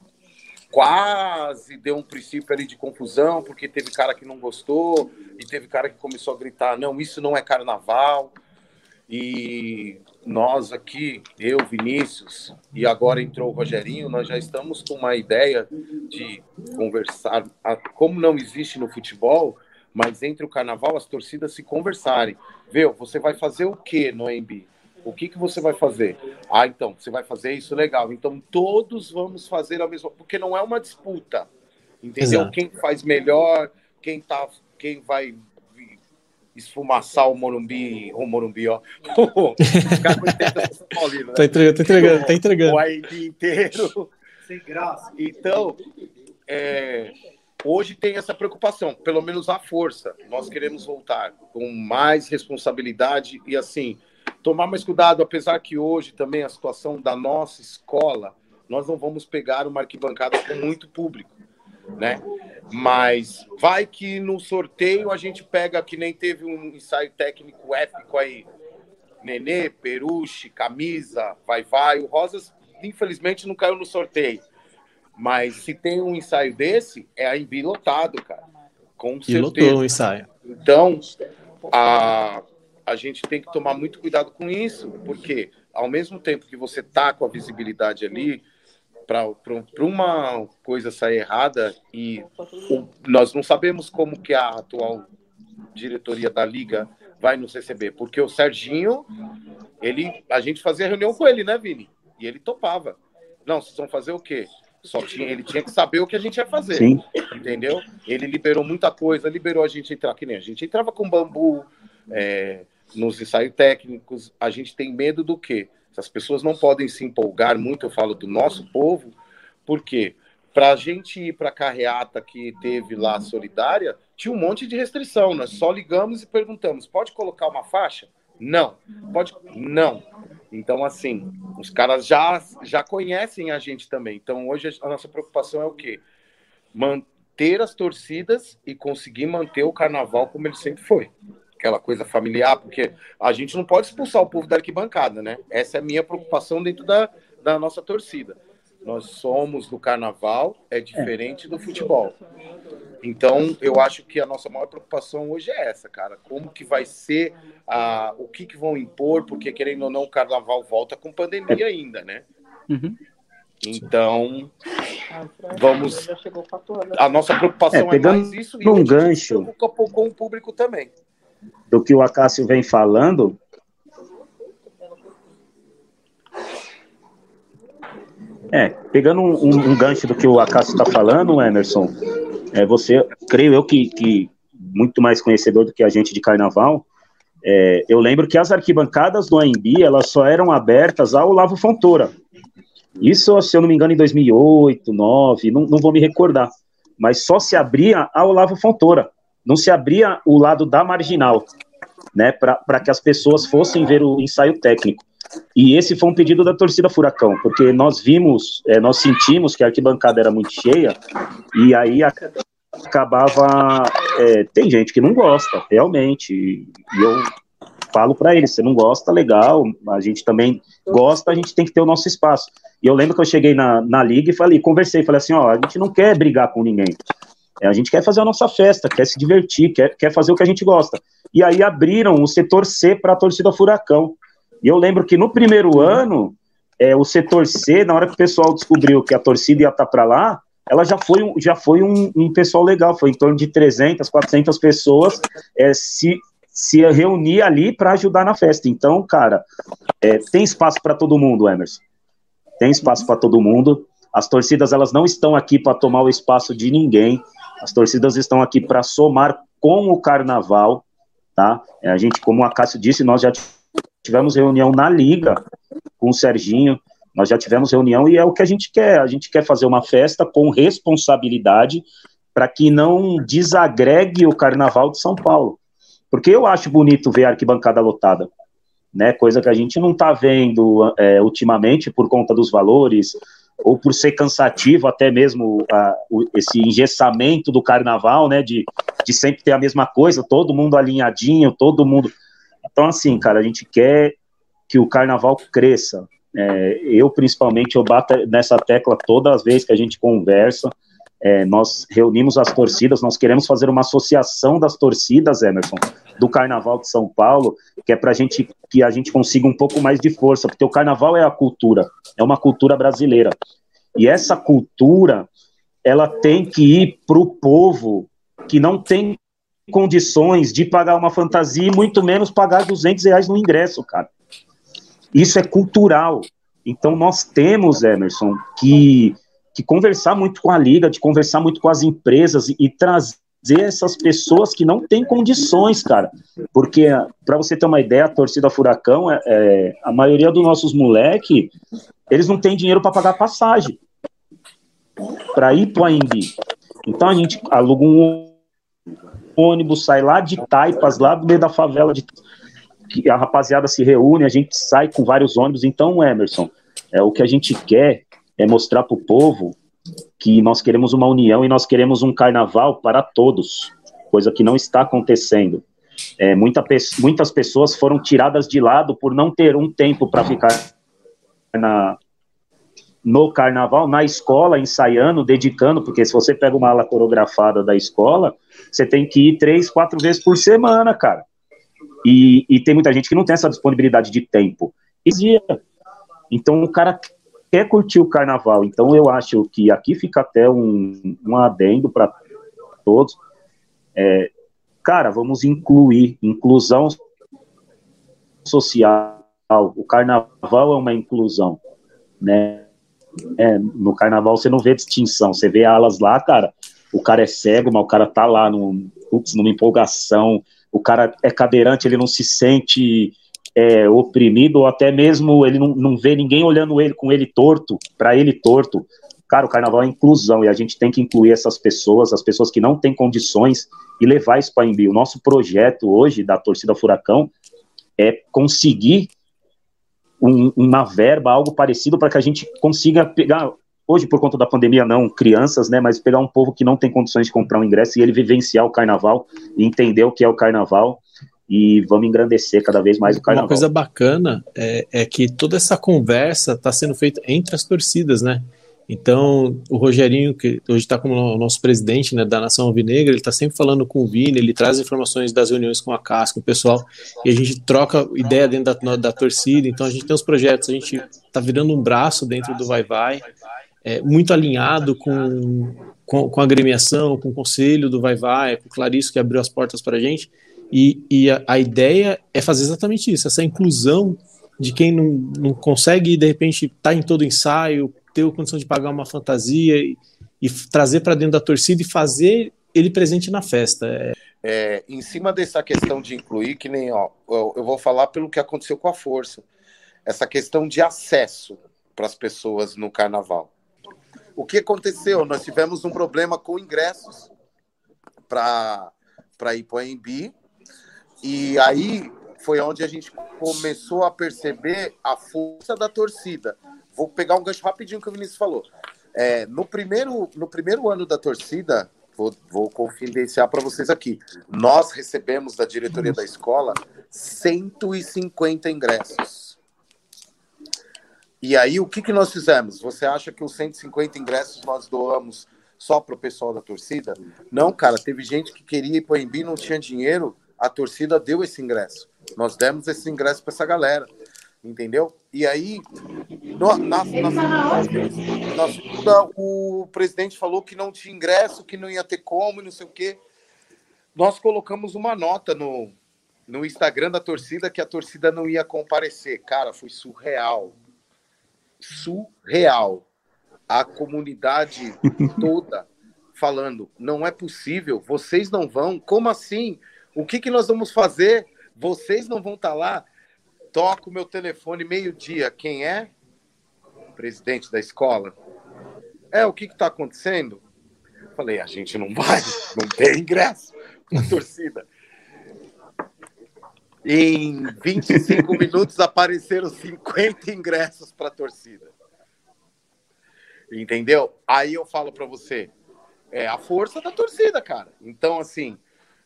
[SPEAKER 1] quase deu um princípio ali de confusão, porque teve cara que não gostou e teve cara que começou a gritar: não, isso não é carnaval. E nós aqui, eu, Vinícius, e agora entrou o Rogerinho, nós já estamos com uma ideia de conversar, como não existe no futebol, mas entre o carnaval as torcidas se conversarem. Viu, você vai fazer o que no AMB? O que, que você vai fazer? Ah, então, você vai fazer isso, legal. Então, todos vamos fazer a mesma... Porque não é uma disputa, entendeu? Exato. Quem faz melhor, quem, tá, quem vai esfumaçar o Morumbi, o Morumbi, ó.
[SPEAKER 3] Tá entregando, tá entregando, tá entregando.
[SPEAKER 1] O AIB inteiro. Sem graça. Então, é, hoje tem essa preocupação, pelo menos a força. Nós queremos voltar com mais responsabilidade e assim, tomar mais cuidado, apesar que hoje também a situação da nossa escola, nós não vamos pegar uma arquibancada com muito público, né? Mas vai que no sorteio a gente pega que nem teve um ensaio técnico épico aí. Nenê, Peruche, Camisa, Vai Vai. O Rosas, infelizmente, não caiu no sorteio. Mas se tem um ensaio desse, é a Embi lotado, cara. Com e certeza. lotou
[SPEAKER 3] o ensaio.
[SPEAKER 1] Então, a, a gente tem que tomar muito cuidado com isso, porque ao mesmo tempo que você tá com a visibilidade ali, para uma coisa sair errada e o, nós não sabemos como que a atual diretoria da liga vai nos receber, porque o Serginho, ele, a gente fazia reunião com ele, né, Vini? E ele topava. Não, vocês vão fazer o quê? Só tinha, ele tinha que saber o que a gente ia fazer. Sim. Entendeu? Ele liberou muita coisa, liberou a gente entrar que nem a gente entrava com bambu é, nos ensaios técnicos. A gente tem medo do quê? As pessoas não podem se empolgar muito, eu falo do nosso povo, porque para a gente ir para a carreata que teve lá solidária, tinha um monte de restrição. Nós só ligamos e perguntamos: pode colocar uma faixa? Não. Pode? Não. Então, assim, os caras já, já conhecem a gente também. Então, hoje a nossa preocupação é o quê? Manter as torcidas e conseguir manter o carnaval como ele sempre foi aquela coisa familiar, porque a gente não pode expulsar o povo da arquibancada, né? Essa é a minha preocupação dentro da, da nossa torcida. Nós somos do carnaval, é diferente do futebol. Então, eu acho que a nossa maior preocupação hoje é essa, cara. Como que vai ser, a, o que, que vão impor, porque querendo ou não, o carnaval volta com pandemia ainda, né? Uhum. Então, vamos. A nossa preocupação é, é mais isso
[SPEAKER 4] e um gancho.
[SPEAKER 1] preocupa com o público também
[SPEAKER 4] do que o Acácio vem falando, É, pegando um, um, um, gancho do que o Acácio está falando, Emerson, é, você, creio eu que, que, muito mais conhecedor do que a gente de carnaval, é, eu lembro que as arquibancadas do AMB, elas só eram abertas ao Lavo Fontoura. Isso, se eu não me engano, em 2008, 2009, não, não vou me recordar. Mas só se abria ao Lavo Fontoura não se abria o lado da marginal, né, para que as pessoas fossem ver o ensaio técnico. E esse foi um pedido da torcida Furacão, porque nós vimos, é, nós sentimos que a arquibancada era muito cheia, e aí acabava. É, tem gente que não gosta, realmente, e eu falo para eles: você não gosta, legal, a gente também gosta, a gente tem que ter o nosso espaço. E eu lembro que eu cheguei na, na liga e falei, conversei, falei assim: ó, a gente não quer brigar com ninguém. É, a gente quer fazer a nossa festa, quer se divertir, quer, quer fazer o que a gente gosta. E aí abriram o setor C para a torcida Furacão. E eu lembro que no primeiro ano, é, o setor C, na hora que o pessoal descobriu que a torcida ia estar tá para lá, ela já foi, um, já foi um, um, pessoal legal, foi em torno de 300, 400 pessoas é, se, se reunir ali para ajudar na festa. Então, cara, é, tem espaço para todo mundo, Emerson. Tem espaço para todo mundo. As torcidas elas não estão aqui para tomar o espaço de ninguém. As torcidas estão aqui para somar com o carnaval, tá? É, a gente, como a Cássio disse, nós já tivemos reunião na liga com o Serginho, nós já tivemos reunião e é o que a gente quer. A gente quer fazer uma festa com responsabilidade para que não desagregue o carnaval de São Paulo. Porque eu acho bonito ver a arquibancada lotada, né? Coisa que a gente não está vendo é, ultimamente por conta dos valores, ou por ser cansativo, até mesmo o, esse engessamento do carnaval, né, de, de sempre ter a mesma coisa, todo mundo alinhadinho, todo mundo. Então, assim, cara, a gente quer que o carnaval cresça. É, eu, principalmente, eu bato nessa tecla todas as vezes que a gente conversa. É, nós reunimos as torcidas, nós queremos fazer uma associação das torcidas, Emerson, do Carnaval de São Paulo, que é para gente que a gente consiga um pouco mais de força, porque o Carnaval é a cultura, é uma cultura brasileira. E essa cultura, ela tem que ir para o povo que não tem condições de pagar uma fantasia e muito menos pagar 200 reais no ingresso, cara. Isso é cultural. Então nós temos, Emerson, que, que conversar muito com a liga, de conversar muito com as empresas e, e trazer essas pessoas que não têm condições, cara. Porque, para você ter uma ideia, a torcida Furacão, é, é a maioria dos nossos moleques, eles não têm dinheiro para pagar passagem para ir para AMB. Então a gente aluga um ônibus, sai lá de Taipas, lá do meio da favela, de, a rapaziada se reúne, a gente sai com vários ônibus. Então, Emerson, é, o que a gente quer é mostrar para o povo que nós queremos uma união e nós queremos um carnaval para todos, coisa que não está acontecendo. É, muita, muitas pessoas foram tiradas de lado por não ter um tempo para ficar na, no carnaval, na escola, ensaiando, dedicando, porque se você pega uma aula coreografada da escola, você tem que ir três, quatro vezes por semana, cara. E, e tem muita gente que não tem essa disponibilidade de tempo. Então o cara quer curtir o carnaval. Então eu acho que aqui fica até um, um adendo para todos. É, cara, vamos incluir inclusão social. O carnaval é uma inclusão, né? É, no carnaval você não vê distinção, você vê alas lá, cara, o cara é cego, mas o cara tá lá num, ups, numa empolgação, o cara é cadeirante, ele não se sente é, oprimido, ou até mesmo ele não, não vê ninguém olhando ele com ele torto, para ele torto. Cara, o carnaval é inclusão e a gente tem que incluir essas pessoas, as pessoas que não têm condições, e levar isso para Embi. O nosso projeto hoje da torcida Furacão é conseguir um, uma verba, algo parecido, para que a gente consiga pegar, hoje por conta da pandemia não, crianças, né, mas pegar um povo que não tem condições de comprar um ingresso e ele vivenciar o carnaval e entender o que é o carnaval e vamos engrandecer cada vez mais o carnaval.
[SPEAKER 3] Uma coisa bacana é, é que toda essa conversa está sendo feita entre as torcidas, né? Então, o Rogerinho, que hoje está como o nosso presidente né, da Nação Alvinegra, ele está sempre falando com o Vini, ele traz informações das reuniões com a CAS, com o pessoal, e a gente troca ideia dentro da, da torcida. Então, a gente tem os projetos, a gente está virando um braço dentro do Vai Vai, é, muito alinhado com, com, com, a agremiação, com o conselho do Vai Vai, com o Clarice, que abriu as portas para a gente. E, e a, a, ideia é fazer exatamente isso, essa inclusão de quem não, não consegue, de repente, estar tá em todo ensaio, ter a condição de pagar uma fantasia e, e trazer para dentro da torcida e fazer ele presente na festa.
[SPEAKER 1] É... É, em cima dessa questão de incluir, que nem ó, eu, vou falar pelo que aconteceu com a força, essa questão de acesso para as pessoas no carnaval. O que aconteceu? Nós tivemos um problema com ingressos para para AMB, e aí foi onde a gente começou a perceber a força da torcida vou pegar um gancho rapidinho que o Vinícius falou. É, no, primeiro, no primeiro ano da torcida, vou, vou confidenciar para vocês aqui, nós recebemos da diretoria da escola 150 ingressos. E aí, o que, que nós fizemos? Você acha que os 150 ingressos nós doamos só para o pessoal da torcida? Não, cara, teve gente que queria ir para o Embi, não tinha dinheiro, a torcida deu esse ingresso. Nós demos esse ingresso para essa galera entendeu? E aí, no, na, na, na, segunda, o presidente falou que não tinha ingresso, que não ia ter como, não sei o quê. Nós colocamos uma nota no, no Instagram da torcida que a torcida não ia comparecer. Cara, foi surreal. Surreal. A comunidade toda falando: não é possível, vocês não vão. Como assim? O que, que nós vamos fazer? Vocês não vão estar tá lá? Toco meu telefone meio-dia. Quem é? Presidente da escola. É, o que está acontecendo? Falei, a gente não vai, não tem ingresso na torcida. Em 25 minutos apareceram 50 ingressos para a torcida. Entendeu? Aí eu falo para você, é a força da torcida, cara. Então, assim,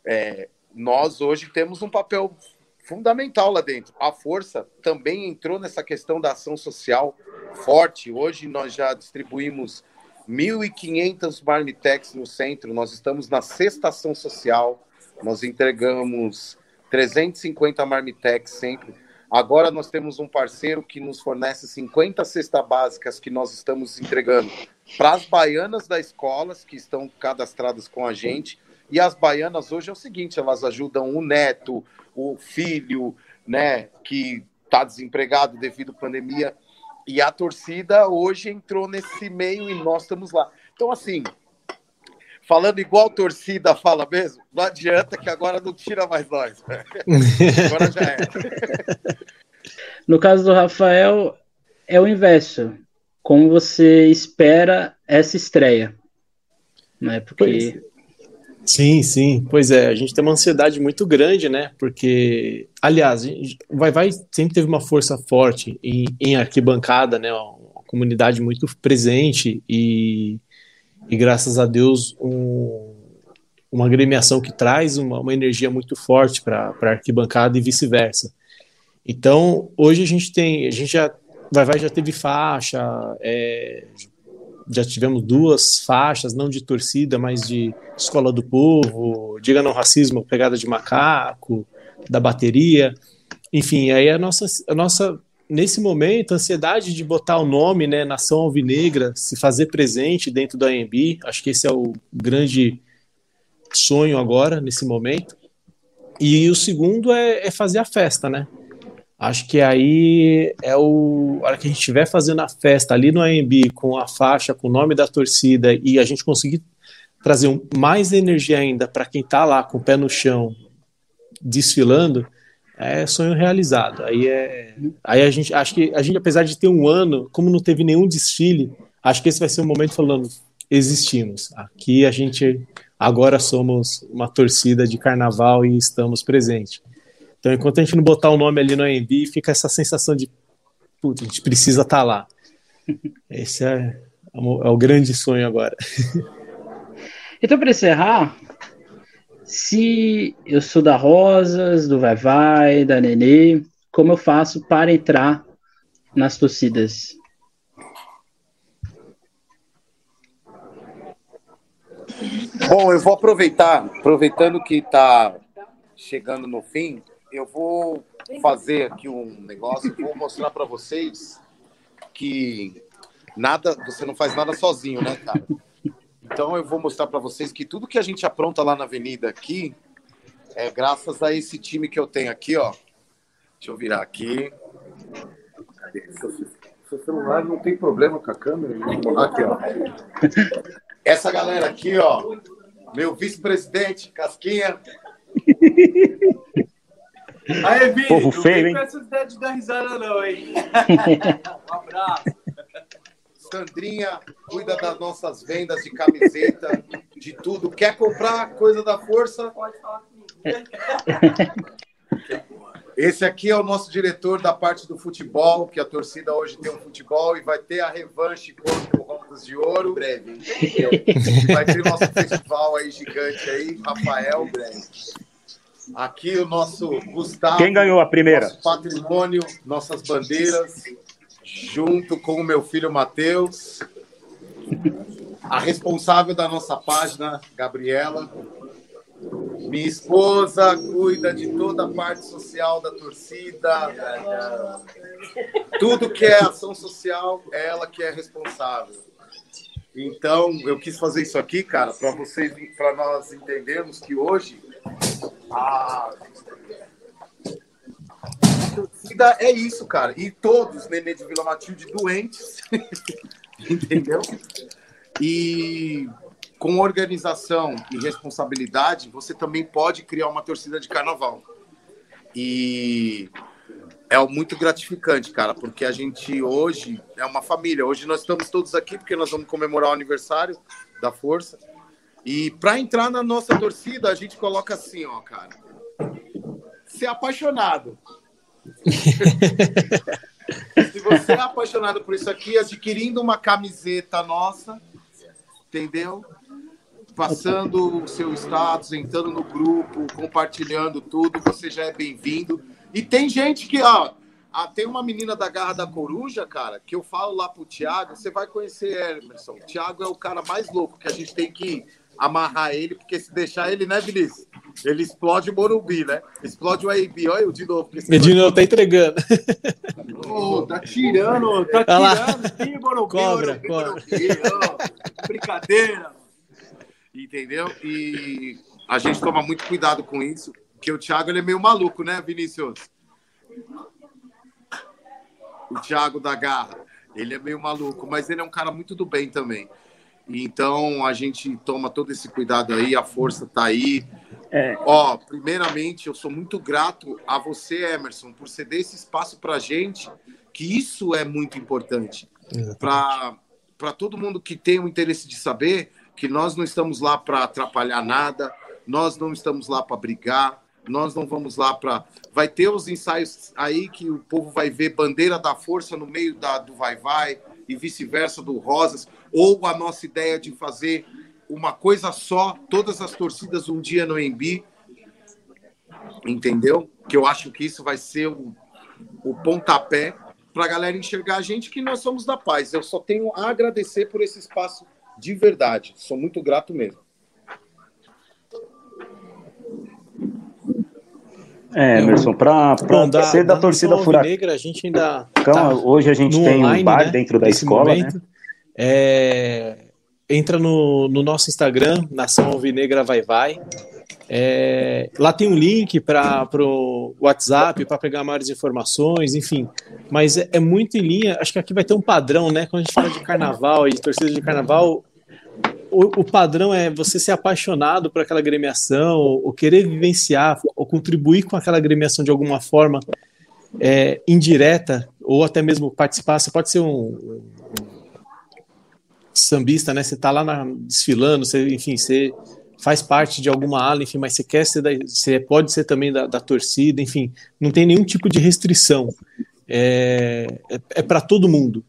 [SPEAKER 1] é, nós hoje temos um papel fundamental lá dentro. A força também entrou nessa questão da ação social forte. Hoje nós já distribuímos 1.500 marmitex no centro. Nós estamos na sexta ação social. Nós entregamos 350 marmitex sempre. Agora nós temos um parceiro que nos fornece 50 cestas básicas que nós estamos entregando para as baianas da escola que estão cadastradas com a gente. E as baianas hoje é o seguinte, elas ajudam o neto, o filho, né, que está desempregado devido à pandemia. E a torcida hoje entrou nesse meio e nós estamos lá. Então, assim, falando igual torcida fala mesmo, não adianta que agora não tira mais nós. agora já é.
[SPEAKER 2] No caso do Rafael, é o inverso. Como você espera essa estreia? Né? Porque.
[SPEAKER 3] Sim, sim. Pois é, a gente tem uma ansiedade muito grande, né? Porque, aliás, Vai Vai sempre teve uma força forte em, em arquibancada, né? Uma comunidade muito presente e e graças a Deus um, uma agremiação que traz uma, uma energia muito forte para a arquibancada e vice-versa. Então, hoje a gente tem, a gente já, vai, vai já teve faixa, é, já tivemos duas faixas, não de torcida, mas de escola do povo, diga não racismo, pegada de macaco, da bateria, enfim, aí a nossa, a nossa nesse momento, a ansiedade de botar o nome, né, Nação Alvinegra, se fazer presente dentro da AMB, acho que esse é o grande sonho agora, nesse momento. E o segundo é, é fazer a festa, né? Acho que aí é o. A hora que a gente estiver fazendo a festa ali no AMB, com a faixa, com o nome da torcida, e a gente conseguir trazer um, mais energia ainda para quem está lá com o pé no chão, desfilando, é sonho realizado. Aí é, aí a gente acho que a gente apesar de ter um ano, como não teve nenhum desfile, acho que esse vai ser o momento falando existimos. Aqui a gente agora somos uma torcida de carnaval e estamos presentes. Então, enquanto a gente não botar o nome ali no AMB, fica essa sensação de putz, a gente precisa estar tá lá. Esse é, é o grande sonho agora.
[SPEAKER 2] Então, para encerrar, se eu sou da Rosas, do Vai Vai, da Nenê, como eu faço para entrar nas torcidas?
[SPEAKER 1] Bom, eu vou aproveitar, aproveitando que está chegando no fim, eu vou fazer aqui um negócio, vou mostrar para vocês que nada, você não faz nada sozinho, né, cara? Então eu vou mostrar para vocês que tudo que a gente apronta lá na avenida aqui é graças a esse time que eu tenho aqui, ó. Deixa eu virar aqui. Cadê? Seu, celular não tem problema com a câmera? Aqui, ó. Essa galera aqui, ó. Meu vice-presidente, Casquinha.
[SPEAKER 4] Aí, Vini, Povo feio, hein?
[SPEAKER 1] Não tem de dar risada não, hein? um abraço. Sandrinha cuida das nossas vendas de camiseta, de tudo. Quer comprar coisa da força? Pode falar comigo. Esse aqui é o nosso diretor da parte do futebol, que a torcida hoje tem um futebol e vai ter a revanche contra o Rondas de Ouro. Breve. Vai ter o nosso festival aí gigante aí, Rafael. Breve. Aqui o nosso Gustavo.
[SPEAKER 4] Quem ganhou a primeira?
[SPEAKER 1] Nosso patrimônio, nossas bandeiras junto com o meu filho Matheus, a responsável da nossa página, Gabriela. Minha esposa cuida de toda a parte social da torcida. Tudo que é ação social, ela que é responsável. Então, eu quis fazer isso aqui, cara, para vocês, para nós entendermos que hoje a torcida é isso, cara. E todos, Nenê de Vila Matilde, doentes. Entendeu? E com organização e responsabilidade, você também pode criar uma torcida de carnaval. E é muito gratificante, cara, porque a gente hoje é uma família. Hoje nós estamos todos aqui porque nós vamos comemorar o aniversário da Força. E para entrar na nossa torcida, a gente coloca assim, ó, cara. Ser apaixonado. Se você é apaixonado por isso aqui, adquirindo uma camiseta nossa, entendeu? Passando o seu status, entrando no grupo, compartilhando tudo, você já é bem-vindo. E tem gente que, ó, ah, tem uma menina da Garra da Coruja, cara, que eu falo lá pro Thiago, você vai conhecer Emerson. O Thiago é o cara mais louco que a gente tem que amarrar ele, porque se deixar ele, né, Vinícius? Ele explode o Morumbi, né? Explode o AIB. Olha eu de novo.
[SPEAKER 3] Medina tá entregando.
[SPEAKER 1] Oh, tá tirando, tá tirando. Sim, Morumbi,
[SPEAKER 3] cobra, Morumbi, cobra. Morumbi,
[SPEAKER 1] oh, brincadeira. Entendeu? E a gente toma muito cuidado com isso, porque o Thiago ele é meio maluco, né, Vinícius? O Thiago da Garra. Ele é meio maluco, mas ele é um cara muito do bem também. Então a gente toma todo esse cuidado aí, a força tá aí. É. Ó, primeiramente, eu sou muito grato a você, Emerson, por ceder esse espaço para gente, que isso é muito importante. Para todo mundo que tem o interesse de saber que nós não estamos lá para atrapalhar nada, nós não estamos lá para brigar, nós não vamos lá para. Vai ter os ensaios aí que o povo vai ver bandeira da força no meio da, do vai-vai e vice-versa do Rosas, ou a nossa ideia de fazer uma coisa só, todas as torcidas um dia no Embi, entendeu? Que eu acho que isso vai ser o, o pontapé para a galera enxergar a gente que nós somos da paz. Eu só tenho a agradecer por esse espaço de verdade. Sou muito grato mesmo.
[SPEAKER 4] É, Emerson, para ser da torcida Furacão.
[SPEAKER 3] Negra, a gente ainda.
[SPEAKER 4] Tá hoje a gente tem online, um bar né, dentro da escola. Momento. Né?
[SPEAKER 3] É, entra no, no, nosso Instagram, Nação Alvinegra Vai Vai. É, lá tem um link para o WhatsApp para pegar maiores informações, enfim. Mas é, é, muito em linha. Acho que aqui vai ter um padrão, né? Quando a gente fala de carnaval e de torcida de carnaval, o, o, padrão é você ser apaixonado por aquela agremiação, ou, ou, querer vivenciar, ou contribuir com aquela agremiação de alguma forma é, indireta, ou até mesmo participar. Você pode ser um, sambista, né? Você está lá na, desfilando, você, enfim, você faz parte de alguma ala, enfim, mas você quer ser da, você pode ser também da, da torcida, enfim, não tem nenhum tipo de restrição. É, é, é para todo mundo.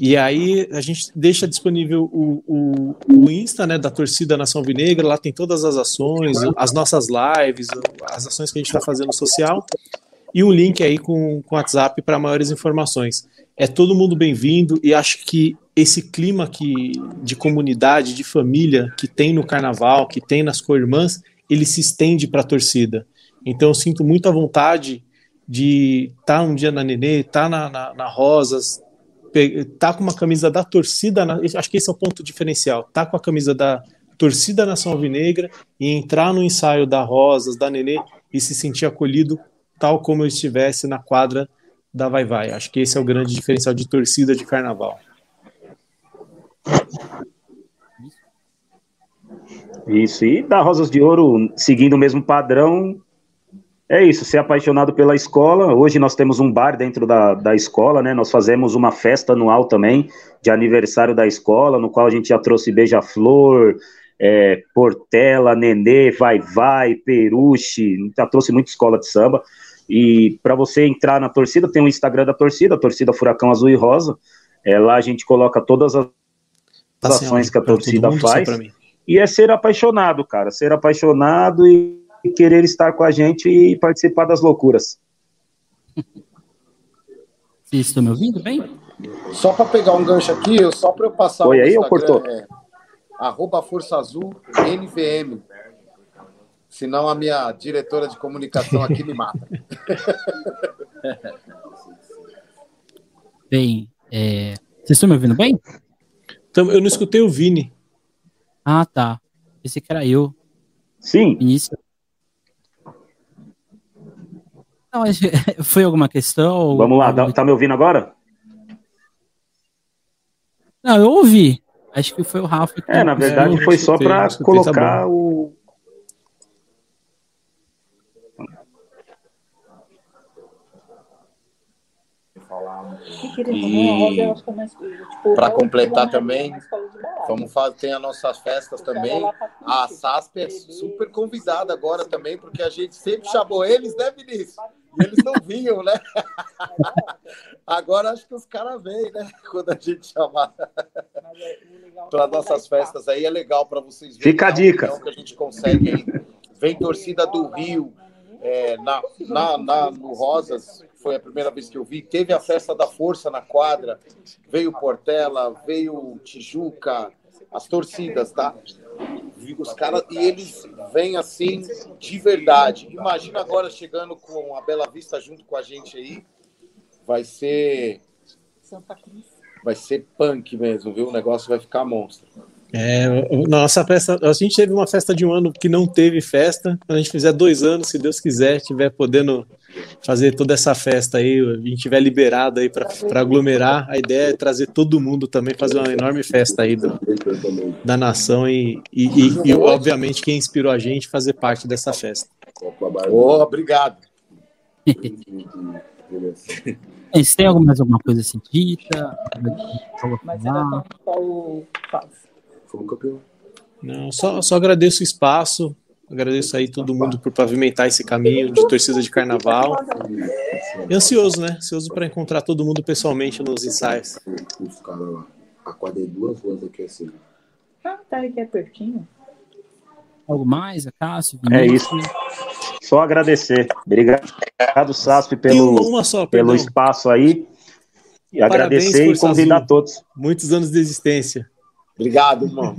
[SPEAKER 3] E aí a gente deixa disponível o, o, o Insta né, da torcida Nação Vinegra, lá tem todas as ações, as nossas lives, as ações que a gente está fazendo social, e um link aí com o WhatsApp para maiores informações. É todo mundo bem-vindo e acho que esse clima que, de comunidade, de família que tem no carnaval, que tem nas co-irmãs, ele se estende para a torcida. Então eu sinto muita vontade de estar tá um dia na Nenê, estar tá na, na, na Rosas, tá com uma camisa da torcida, acho que esse é o ponto diferencial, tá com a camisa da torcida Nação Alvinegra e entrar no ensaio da Rosas, da Nenê e se sentir acolhido tal como eu estivesse na quadra da Vai Vai. Acho que esse é o grande diferencial de torcida de carnaval.
[SPEAKER 4] Isso, e da Rosas de Ouro, seguindo o mesmo padrão, é isso, ser apaixonado pela escola. Hoje nós temos um bar dentro da, da escola, né? Nós fazemos uma festa anual também, de aniversário da escola, no qual a gente já trouxe Beija-Flor, é, Portela, Nenê, Vai Vai, Peruche, já trouxe muita escola de samba. E para você entrar na torcida, tem o Instagram da torcida, a torcida Furacão Azul e Rosa. É, lá a gente coloca todas as tá ações que a torcida faz. E é ser apaixonado, cara. Ser apaixonado e e querer estar com a gente e participar das loucuras.
[SPEAKER 2] Vocês estão me ouvindo bem?
[SPEAKER 1] Só para pegar um gancho aqui, só para eu passar
[SPEAKER 4] Foi aí ou cortou? É,
[SPEAKER 1] arroba Força Azul NVM. Senão a minha diretora de comunicação aqui me mata.
[SPEAKER 2] Bem, é... vocês estão me ouvindo bem?
[SPEAKER 3] Então, eu não escutei o Vini.
[SPEAKER 2] Ah, tá. Esse que era eu.
[SPEAKER 4] Sim.
[SPEAKER 2] Início. Não, foi alguma questão?
[SPEAKER 4] Vamos lá, tá, tá me ouvindo agora?
[SPEAKER 2] Não, eu ouvi. Acho que foi o Rafa. Que
[SPEAKER 4] é, na verdade foi só para tá colocar o.
[SPEAKER 1] E para completar também, vamos fazer, tem as nossas festas também. A SASP é super convidada agora também, porque a gente sempre chamou eles, né, Vinícius? E eles não vinham, né? Agora acho que os caras vêm, né? Quando a gente chamar para nossas festas aí, é legal para vocês
[SPEAKER 4] verem. Fica a dica.
[SPEAKER 1] Que a gente consegue. Vem torcida do Rio, é, na, na, na, no Rosas, foi a primeira vez que eu vi. Teve a festa da força na quadra, veio Portela, veio Tijuca, as torcidas, tá? Os caras, e eles vêm assim de verdade. Imagina agora chegando com a Bela Vista junto com a gente aí. Vai ser. Vai ser punk mesmo, viu? O negócio vai ficar monstro.
[SPEAKER 3] É, nossa festa, a gente teve uma festa de um ano que não teve festa. Quando a gente fizer dois anos, se Deus quiser, estiver podendo fazer toda essa festa aí, a gente tiver liberado aí para aglomerar, a ideia é trazer todo mundo também, fazer uma enorme festa aí do, da nação e, e, e, e, obviamente, quem inspirou a gente fazer parte dessa festa.
[SPEAKER 1] Oh, obrigado.
[SPEAKER 2] Você tem alguma, mais alguma coisa assim dita?
[SPEAKER 3] Mas era o Fomos campeão. Não, só, só agradeço o espaço, agradeço aí todo mundo por pavimentar esse caminho de torcida de carnaval. E ansioso, né? Ansioso para encontrar todo mundo pessoalmente nos ensaios. Os caras lá.
[SPEAKER 4] Acordei duas ruas aqui assim.
[SPEAKER 5] Ah, tá aqui é pertinho.
[SPEAKER 2] Algo mais, Cássio?
[SPEAKER 4] É isso. Só agradecer. Obrigado, Sasp, pelo, só, pelo espaço aí. E Parabéns agradecer e convidar Azul. todos.
[SPEAKER 3] Muitos anos de existência.
[SPEAKER 1] Obrigado, irmão.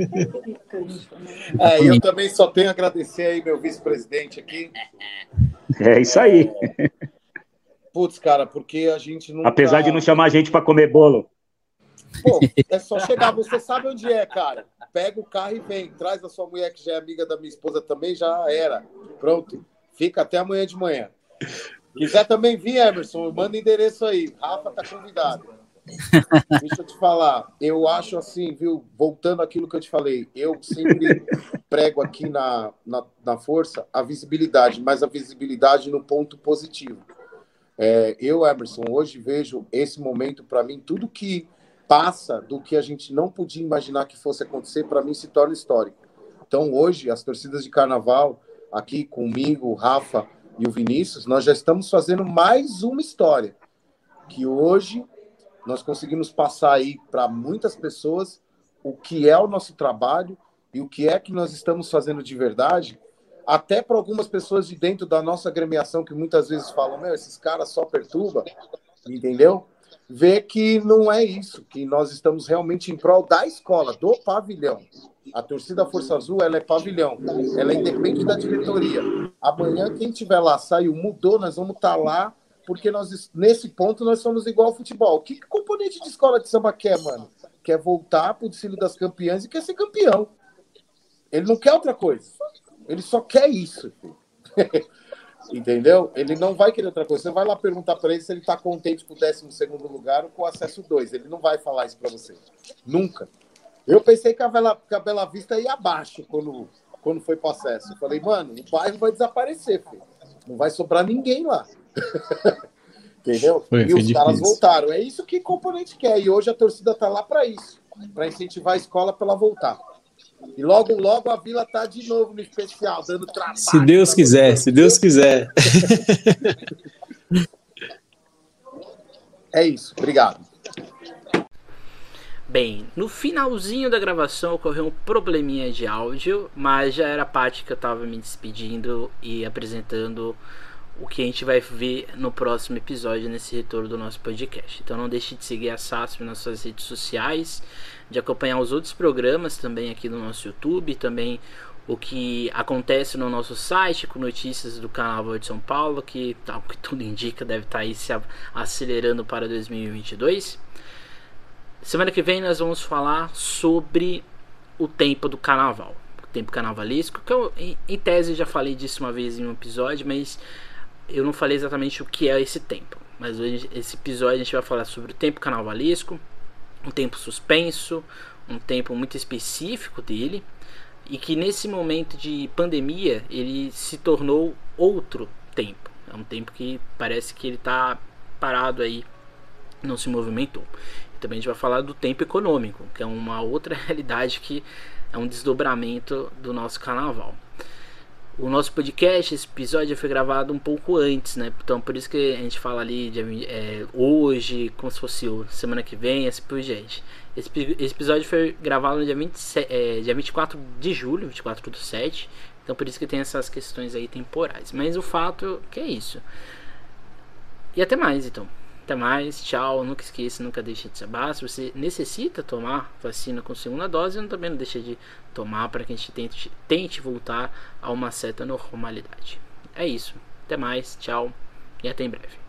[SPEAKER 1] É, eu também só tenho a agradecer aí meu vice-presidente aqui.
[SPEAKER 4] É isso aí.
[SPEAKER 1] Putz, cara, porque a gente não.
[SPEAKER 4] Apesar de não chamar a gente para comer bolo.
[SPEAKER 1] Pô, é só chegar, você sabe onde é, cara. Pega o carro e vem. Traz a sua mulher, que já é amiga da minha esposa também, já era. Pronto. Fica até amanhã de manhã. Quiser também vir, Emerson, manda endereço aí. Rafa tá convidado. Deixa eu te falar, eu acho assim, viu? Voltando àquilo que eu te falei, eu sempre prego aqui na, na, na força a visibilidade, mas a visibilidade no ponto positivo. É, eu, Emerson, hoje vejo esse momento, para mim, tudo que passa do que a gente não podia imaginar que fosse acontecer, para mim se torna histórico. Então, hoje, as torcidas de carnaval, aqui comigo, o Rafa e o Vinícius, nós já estamos fazendo mais uma história. Que hoje nós conseguimos passar aí para muitas pessoas o que é o nosso trabalho e o que é que nós estamos fazendo de verdade, até para algumas pessoas de dentro da nossa agremiação que muitas vezes falam, meu, esses caras só perturba, entendeu? Ver que não é isso, que nós estamos realmente em prol da escola, do pavilhão. A torcida Força Azul, ela é pavilhão, ela independe da diretoria. Amanhã, quem tiver lá, saiu, mudou, nós vamos estar tá lá porque nós, nesse ponto nós somos igual ao futebol. Que, componente de escola de samba quer, mano? Quer voltar para o desfile das campeãs e quer ser campeão. Ele não quer outra coisa. Ele só quer isso. Entendeu? Ele não vai querer outra coisa. Você vai lá perguntar para ele se ele está contente com o 12 lugar ou com o acesso 2. Ele não vai falar isso para você. Nunca. Eu pensei que a Bela, que a Bela Vista ia abaixo quando, quando foi para acesso. Eu falei, mano, o bairro vai desaparecer, filho. Não vai sobrar ninguém lá. Entendeu? Foi, e os caras voltaram. É isso que o componente quer. E hoje a torcida tá lá para isso para incentivar a escola para ela voltar. E logo, logo a vila tá de novo no especial, dando trabalho.
[SPEAKER 3] Se Deus quiser, se Deus quiser.
[SPEAKER 1] é isso. Obrigado.
[SPEAKER 2] Bem, no finalzinho da gravação ocorreu um probleminha de áudio, mas já era a parte que eu estava me despedindo e apresentando o que a gente vai ver no próximo episódio nesse retorno do nosso podcast. Então não deixe de seguir a SASP nas suas redes sociais, de acompanhar os outros programas também aqui no nosso YouTube, também o que acontece no nosso site com notícias do Carnaval de São Paulo, que tal que tudo indica deve estar tá aí se acelerando para 2022. Semana que vem nós vamos falar sobre o tempo do carnaval, o tempo carnavalesco, que eu em tese já falei disso uma vez em um episódio, mas eu não falei exatamente o que é esse tempo, mas hoje esse episódio a gente vai falar sobre o tempo carnavalesco, um tempo suspenso, um tempo muito específico dele e que nesse momento de pandemia ele se tornou outro tempo. É um tempo que parece que ele está parado aí, não se movimentou. E também a gente vai falar do tempo econômico, que é uma outra realidade que é um desdobramento do nosso carnaval. O nosso podcast, esse episódio foi gravado um pouco antes, né? Então por isso que a gente fala ali de é, hoje, como se fosse semana que vem, assim por diante. Esse, esse episódio foi gravado no dia, 27, é, dia 24 de julho, 24 do 7. Então por isso que tem essas questões aí temporais. Mas o fato que é isso. E até mais então. Até mais, tchau. Nunca esqueça, nunca deixe de se abar. Se você necessita tomar vacina com segunda dose, não também não deixe de tomar para que a gente tente, tente voltar a uma certa normalidade. É isso. Até mais, tchau e até em breve.